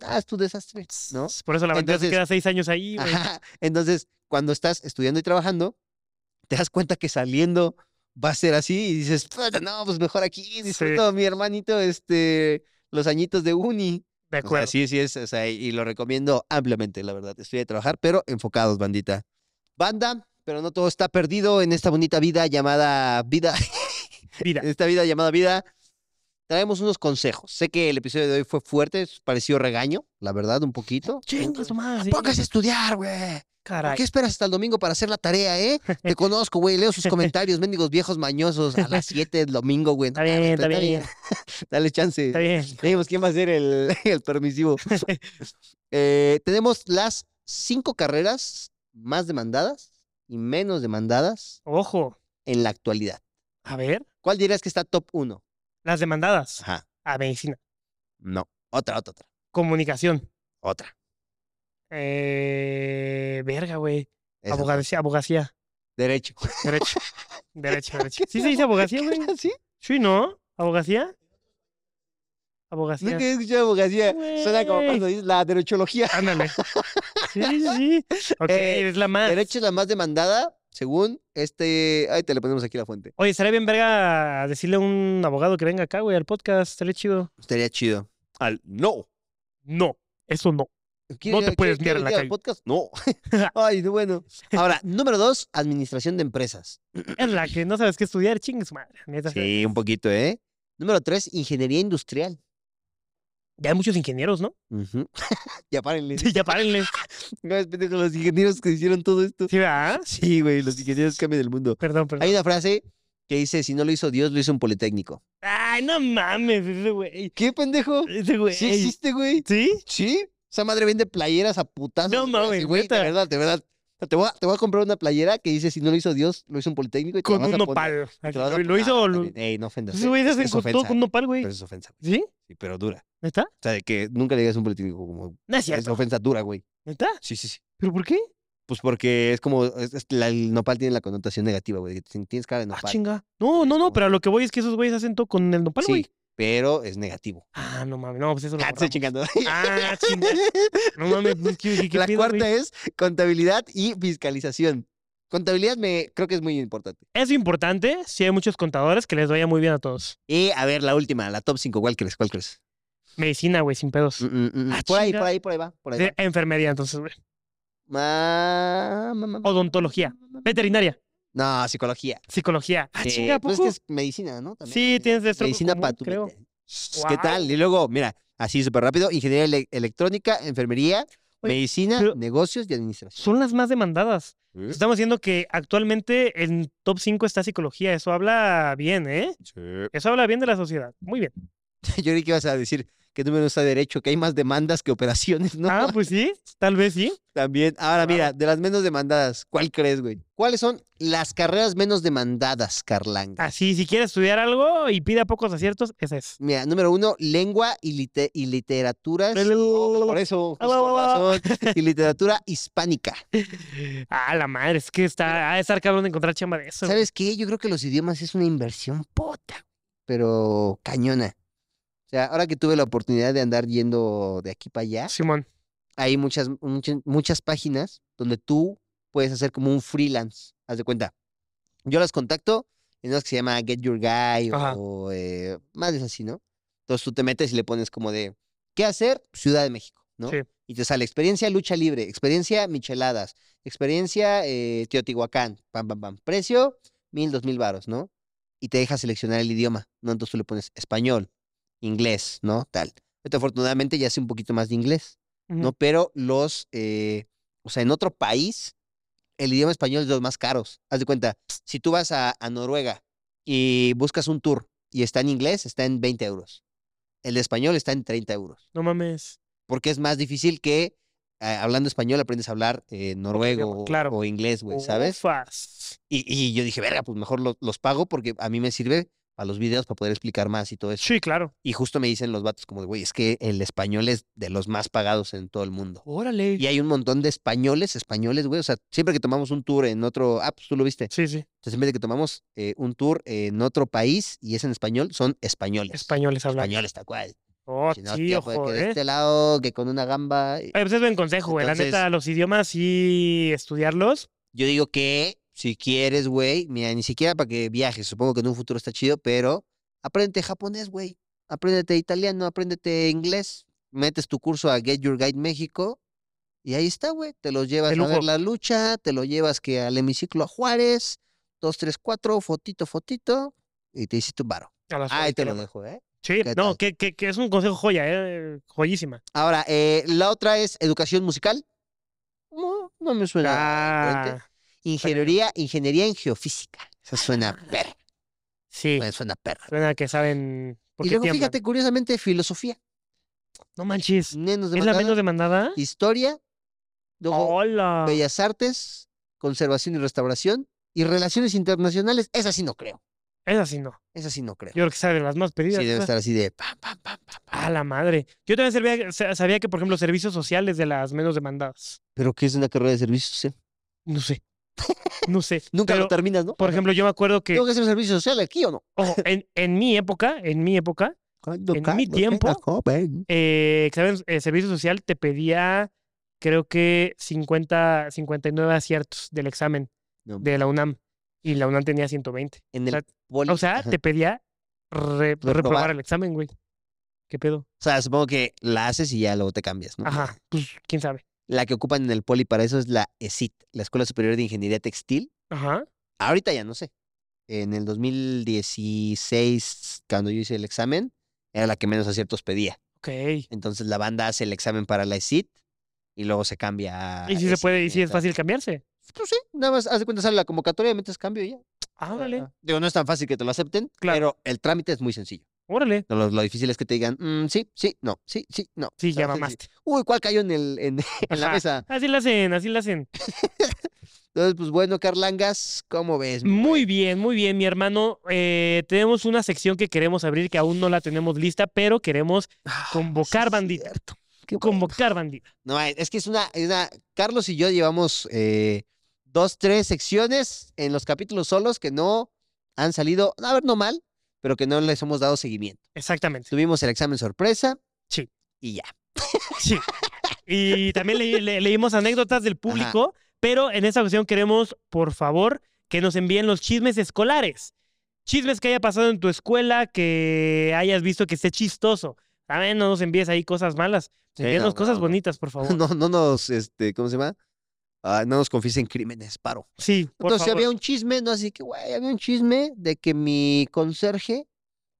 Haz tu desastre, ¿no? Por eso la bandera se queda seis años ahí, güey. Entonces, cuando estás estudiando y trabajando, te das cuenta que saliendo va a ser así y dices, "Puta, no, pues mejor aquí, disfruto mi hermanito, este, los añitos de uni. De O sea, acuerdo. sí, sí es, o sea, y lo recomiendo ampliamente, la verdad. Estudiar y trabajar, pero enfocados, bandita. Banda, pero no todo está perdido en esta bonita vida llamada vida, Vida. en <laughs> esta vida llamada vida. Traemos unos consejos. Sé que el episodio de hoy fue fuerte, pareció regaño, la verdad, un poquito. Chinga su madre. Póngase a estudiar, güey. ¿Por Caray. qué esperas hasta el domingo para hacer la tarea, eh? <laughs> Te conozco, güey. Leo sus <laughs> comentarios, mendigos viejos mañosos, a las 7 del domingo, güey. Está bien, está bien. <laughs> Dale chance. Está bien. Veamos quién va a ser el, el permisivo. Eh, tenemos las cinco carreras más demandadas y menos demandadas Ojo. en la actualidad. A ver. ¿Cuál dirías que está top uno? Las demandadas. Ajá. A medicina. No. Otra, otra, otra. Comunicación. Otra. Eh, verga, güey. Esa. Abogacía, abogacía. Derecho. Derecho. <laughs> Derecho, derecho. ¿Sí se dice abogacía, güey? ¿Sí? Sí, ¿no? ¿Abogacía? Abogacía. Nunca he escuchado abogacía. Suena como cuando dices la derochología. Ándale. Sí, sí, sí. <laughs> Ok, Eh, es la más. Derecho es la más demandada, según este. Ay, te le ponemos aquí la fuente. Oye, estaría bien verga decirle a un abogado que venga acá, güey, al podcast. Estaría chido. Estaría chido. Al no. No, eso no. ¿Quiere- No te puedes miar en la calle. podcast? No. <laughs> <laughs> Ay, no, bueno. <laughs> Ahora, número dos, administración de empresas. <clears throat> Es la que no sabes qué estudiar, chingue su madre. Neta. Sí, un poquito, ¿eh? Número tres, ingeniería industrial. Ya hay muchos ingenieros, ¿no? Ujú. <laughs> ya párenle. Sí, ya párenle. <laughs> No, es pendejo, los ingenieros que hicieron todo esto. ¿Sí, verdad? Sí, güey, los ingenieros cambian el mundo. Perdón, perdón. Hay una frase que dice, si no lo hizo Dios, lo hizo un politécnico. Ay, no mames, ese güey. ¿Qué, pendejo? Ese güey. Sí existe, güey. ¿Sí? ¿Sí? Esa madre vende playeras a putazos. No mames, güey, de verdad, de verdad. Te voy, a, te voy a comprar una playera que dice, si no lo hizo Dios, lo hizo un politécnico. Y te Con un nopal. Lo hizo. Ah. Ey, no ofendas. Ese eh. güey Es- hacen es con con nopal, güey. Pero es ofensa, güey. ¿Sí? Sí, pero dura. ¿Neta? O sea, de que nunca le digas a un politécnico como... No es Es cierto. ofensa dura, güey. ¿Neta? Sí, sí, sí. ¿Pero por qué? Pues porque es como... es- es- la- el nopal tiene la connotación negativa, güey. Tienes cara de Ah, nopal. chinga. No, no, Es no, pero a lo que voy es que esos güeyes hacen todo con el nopal, güey. sí, pero es negativo. Ah, no mames. No, pues eso lo Ah, borramos. chingando. Ah, chinga. <laughs> No mames, pues, ¿qué, qué La pedo, cuarta güey? es contabilidad y fiscalización. Contabilidad me creo que es muy importante. Es importante, si hay muchos contadores, que les vaya muy bien a todos. Y a ver, la última, la top 5, ¿cuál crees? ¿Cuál crees? Medicina, güey, sin pedos. Mm, mm, mm, Ah, por ahí, por ahí, por ahí va. Por ahí va. enfermería, entonces, güey. Ma- ma- ma- ma- Odontología. Veterinaria. No, psicología. Psicología. Ah, Eh, chinga, ¿a pues es poco? que es medicina, ¿no? También, Sí, tienes de Medicina para tu creo. ¿Qué tal? Y luego, mira, así súper rápido, ingeniería ele- electrónica, enfermería, Oye, medicina, negocios y administración. Son las más demandadas. ¿Eh? Estamos diciendo que actualmente en top 5 está psicología. Eso habla bien, ¿eh? Eso habla bien de la sociedad. Muy bien. <laughs> Yo creí que ibas a decir que número está derecho, que hay más demandas que operaciones, ¿no? Ah, pues sí, tal vez sí. <laughs> También. Ahora, mira, de las menos demandadas, ¿cuál crees, güey? ¿Cuáles son las carreras menos demandadas, Carlanga? Así, si quiere estudiar algo y pida pocos aciertos, esa es. Mira, número uno, lengua y, lite- y literaturas. Por eso, razón, y literatura hispánica. <laughs> Ah, la madre, es que está, ha de estar cabrón de encontrar chamba de eso. ¿Sabes qué? Yo creo que los idiomas es una inversión pota, pero cañona. O sea, ahora que tuve la oportunidad de andar yendo de aquí para allá, Simón. hay muchas, muchas, muchas páginas donde tú puedes hacer como un freelance. Haz de cuenta. Yo las contacto en unas que se llama Get Your Guy Ajá. o eh, más es así, ¿no? Entonces tú te metes y le pones como de, ¿qué hacer? Ciudad de México, ¿no? Sí. Y te sale experiencia lucha libre, experiencia micheladas, experiencia eh, Teotihuacán, pam, pam, pam. Precio, mil, dos mil varos, ¿no? Y te deja seleccionar el idioma, ¿no? Entonces tú le pones español, inglés, ¿no? Tal. Ahorita, afortunadamente ya sé un poquito más de inglés, ¿no? Pero los, eh, o sea, en otro país, el idioma español es de los más caros. Haz de cuenta, si tú vas a, a Noruega y buscas un tour y está en inglés, está en 20 euros. El de español está en 30 euros. No mames. Porque es más difícil que eh, hablando español aprendes a hablar eh, noruego o- claro. o inglés, güey, ¿sabes? Y, y yo dije, verga, pues mejor lo- los pago porque a mí me sirve para los videos para poder explicar más y todo eso. Sí, claro. Y justo me dicen los vatos como de, güey, es que el español es de los más pagados en todo el mundo. Órale. Y hay un montón de españoles, españoles, güey. O sea, siempre que tomamos un tour en otro, ah, pues tú lo viste. Sí, sí. Entonces, en vez de que tomamos eh, un tour en otro país y es en español, son españoles. Españoles hablan. Españoles, tal cual. Oh, Si no, tío, pues, ojo, que de eh. este lado, que con una gamba. y- Oye, pues es buen consejo, güey. La neta, los idiomas sí estudiarlos. Yo digo que si quieres, güey, mira, ni siquiera para que viajes, supongo que en un futuro está chido, pero apréndete japonés, güey. Apréndete italiano, apréndete inglés. Metes tu curso a Get Your Guide México y ahí está, güí Te los llevas a ver la lucha, te lo llevas que al hemiciclo a Juárez, dos, tres, cuatro, fotito, fotito, y te hiciste un varo. Ahí te lo dejo, ¿eh? Sí, ¿Qué no, que, que, que es un consejo joya, eh. Joyísima. Ahora, eh, la otra es educación musical. No, no me suena. coherente. Ah, Ingeniería, ingeniería en geofísica. Esa suena perra. sí. Suena- Suena perra. Suena que saben por Y qué luego, tiemblan. fíjate, curiosamente, filosofía. No manches. Menos ¿Es la menos demandada? Historia, luego Hola. bellas artes, conservación y restauración, y relaciones internacionales. Esa sí no creo. Esa sí no. Esa sí no creo. Yo creo que sea de las más pedidas. Sí, debe esa. estar así de pam, pam, pam, pam, pam. A la madre. Yo también sabía, sa- sabía que, por ejemplo, servicios sociales de las menos demandadas. Pero ¿qué es una carrera de servicio social? No sé. No sé. <laughs> Nunca Pero, lo terminas, ¿no? Por ejemplo, yo me acuerdo que, ¿Tengo que hacer servicio social aquí o no? ojo, en, en mi época, en mi época, Cuando En mi tiempo, joven. eh, ¿saben? Eh, servicio social te pedía, creo que 50, 59 aciertos del examen No, de la UNAM. Y la UNAM tenía 120. en o sea, el O sea, te pedía re- reprobar Reprobar. el examen, güey. ¿Qué pedo? O sea, supongo que la haces y ya luego te cambias, ¿no? Ajá, pues quién sabe. La que ocupan en el poli para eso es la ESIT, la Escuela Superior de Ingeniería Textil. Ajá. Ahorita ya no sé. En el 2016, cuando yo hice el examen, era la que menos aciertos pedía. Ok. Entonces la banda hace el examen para la ESIT y luego se cambia. Y si se puede, y si es neta. fácil cambiarse. Pues sí, nada más, haz de cuenta, sale la convocatoria, metes cambio y ya. Ah. Digo, no es tan fácil que te lo acepten, Claro. pero el trámite es muy sencillo. Órale. Lo, lo difícil es que te digan, "Mm, sí, sí, no, sí, sí, no. Sí, O sea, ya mamaste. Uy, ¿cuál cayó en, el, en, <laughs> en la mesa? Así la hacen, así la hacen. <laughs> Entonces, pues bueno, Carlangas, ¿cómo ves? Muy bien, muy bien, mi hermano. Eh, tenemos una sección que queremos abrir que aún no la tenemos lista, pero queremos Ah, convocar sí es bandita. bueno. convocar bandita. No, es que es una, es una- Carlos y yo llevamos eh, dos, tres secciones en los capítulos solos que no han salido, a ver, no mal, pero que no les hemos dado seguimiento. Exactamente. Tuvimos el examen sorpresa. Sí. Y ya. Sí. Y también le- le- leímos anécdotas del público, pero en esta ocasión queremos, por favor, que nos envíen los chismes escolares. Chismes que haya pasado en tu escuela, que hayas visto que esté chistoso. También no nos envíes ahí cosas malas. Sí, Envíanos no, cosas no. bonitas, por <laughs> favor. No, no nos, este, ¿cómo se llama? Ah, no nos confiesen crímenes, paro. Sí, por Entonces favor. había un chisme, no así que, güey, había un chisme de que mi conserje,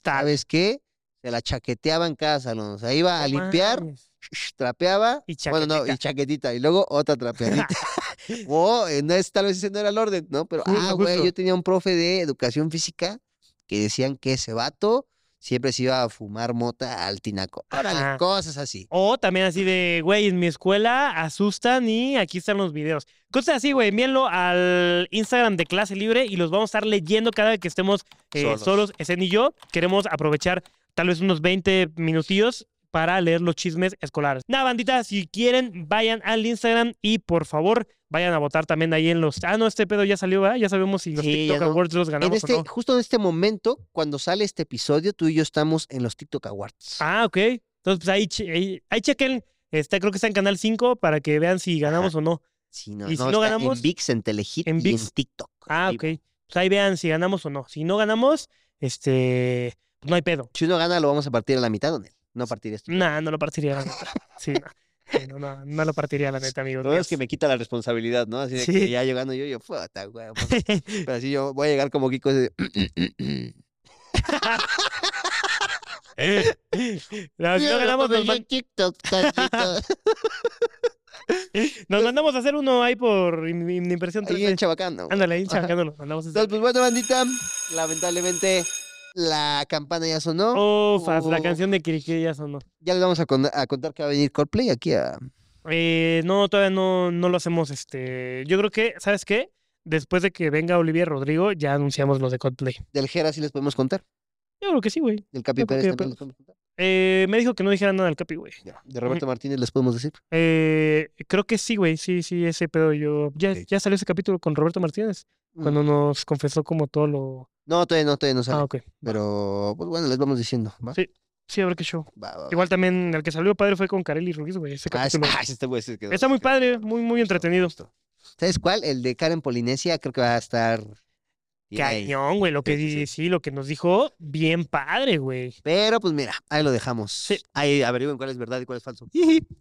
Tal. ¿sabes qué? Se la chaqueteaba en cada salón. O sea, iba a limpiar, <laughs> trapeaba. Y Bueno, no, y chaquetita. chaquetita. Y luego otra trapeadita. <laughs> <laughs> o eh, no es, tal vez ese no era el orden, ¿no? Pero, ah, güey, yo tenía un profe de educación física que decían que ese vato siempre se iba a fumar mota al tinaco. Órale, cosas así. O también así de, güey, en mi escuela asustan y aquí están los videos. Cosas así, güey, envíenlo al Instagram de Clase Libre y los vamos a estar leyendo cada vez que estemos eh, Solos. solos. Esen y yo queremos aprovechar tal vez unos 20 minutillos para leer los chismes escolares. Nada, bandita, si quieren, vayan al Instagram y por favor, vayan a votar también ahí en los... Ah, no, este pedo ya salió, ¿verdad? Ya sabemos si los Sí, TikTok no. Awards los En ganamos este, o no. justo en este momento, cuando sale este episodio, tú y yo estamos en los TikTok Awards. Ah, ok. Entonces, pues ahí, ahí, ahí chequen. Está, creo que está en Canal 5 para que vean si ganamos o no. Sí, no, ¿y si no, ganamos? En VIX, en Telehit En y ViX. en TikTok. Ah, ok. Pues ahí vean si ganamos o no. Si no ganamos, este, pues no hay pedo. Si uno gana, lo vamos a partir a la mitad, ¿o no? No partir esto. Nah, no lo partiría la neta. Sí, no. Sí, no, no, no lo partiría la neta, amigos. Lo es que me quita la responsabilidad, ¿no? Así de Sí. que ya llegando yo, yo, puta, güey. pues, <laughs> Pero así yo voy a llegar como Kiko de... No, si no ganamos, nos, man- TikTok, <laughs> nos mandamos a hacer uno ahí por im- im- impresión Ahí en 3D. Chabacano. Ándale, ahí Ajá. chacándolo. Mandamos a hacer. Entonces, pues bueno, bandita, lamentablemente la campana ya sonó. Ufas, la canción de Kirikiri ya sonó. Ya les vamos a, con- a contar que va a venir Coldplay aquí a... Eh, no, todavía no, no lo hacemos. Este, yo creo que, ¿sabes qué? Después de que venga Olivia Rodrigo, ya anunciamos lo de Coldplay. Del Jera sí les podemos contar. Yo creo que sí, güey. Del Capi Pérez también les podemos contar. Eh, me dijo que no dijera nada del Capi, güey. De Roberto Martínez les podemos decir. Eh, creo que sí, güey. Sí, sí, ese pedo yo. Ya, ya salió ese capítulo con Roberto Martínez. Cuando nos confesó como todo lo. No, todavía no, todavía no sale. Ah, ok. Pero, pues bueno, les vamos diciendo. ¿va? Sí. Sí, a ver qué show. Va, va, va. Igual también el que salió padre fue con Kareli Ruiz, güey. Ese Ah, <laughs> ah, ese está güey, ese quedó- Está muy padre, muy, muy entretenido. ¿Sabes cuál? El de Karen Polinesia creo que va a estar... Cañón, güey. Lo que Sí, sí, lo que nos dijo, bien padre, güey. Pero pues mira, ahí lo dejamos. Sí. Ahí averigüen cuál es verdad y cuál es falso. <laughs>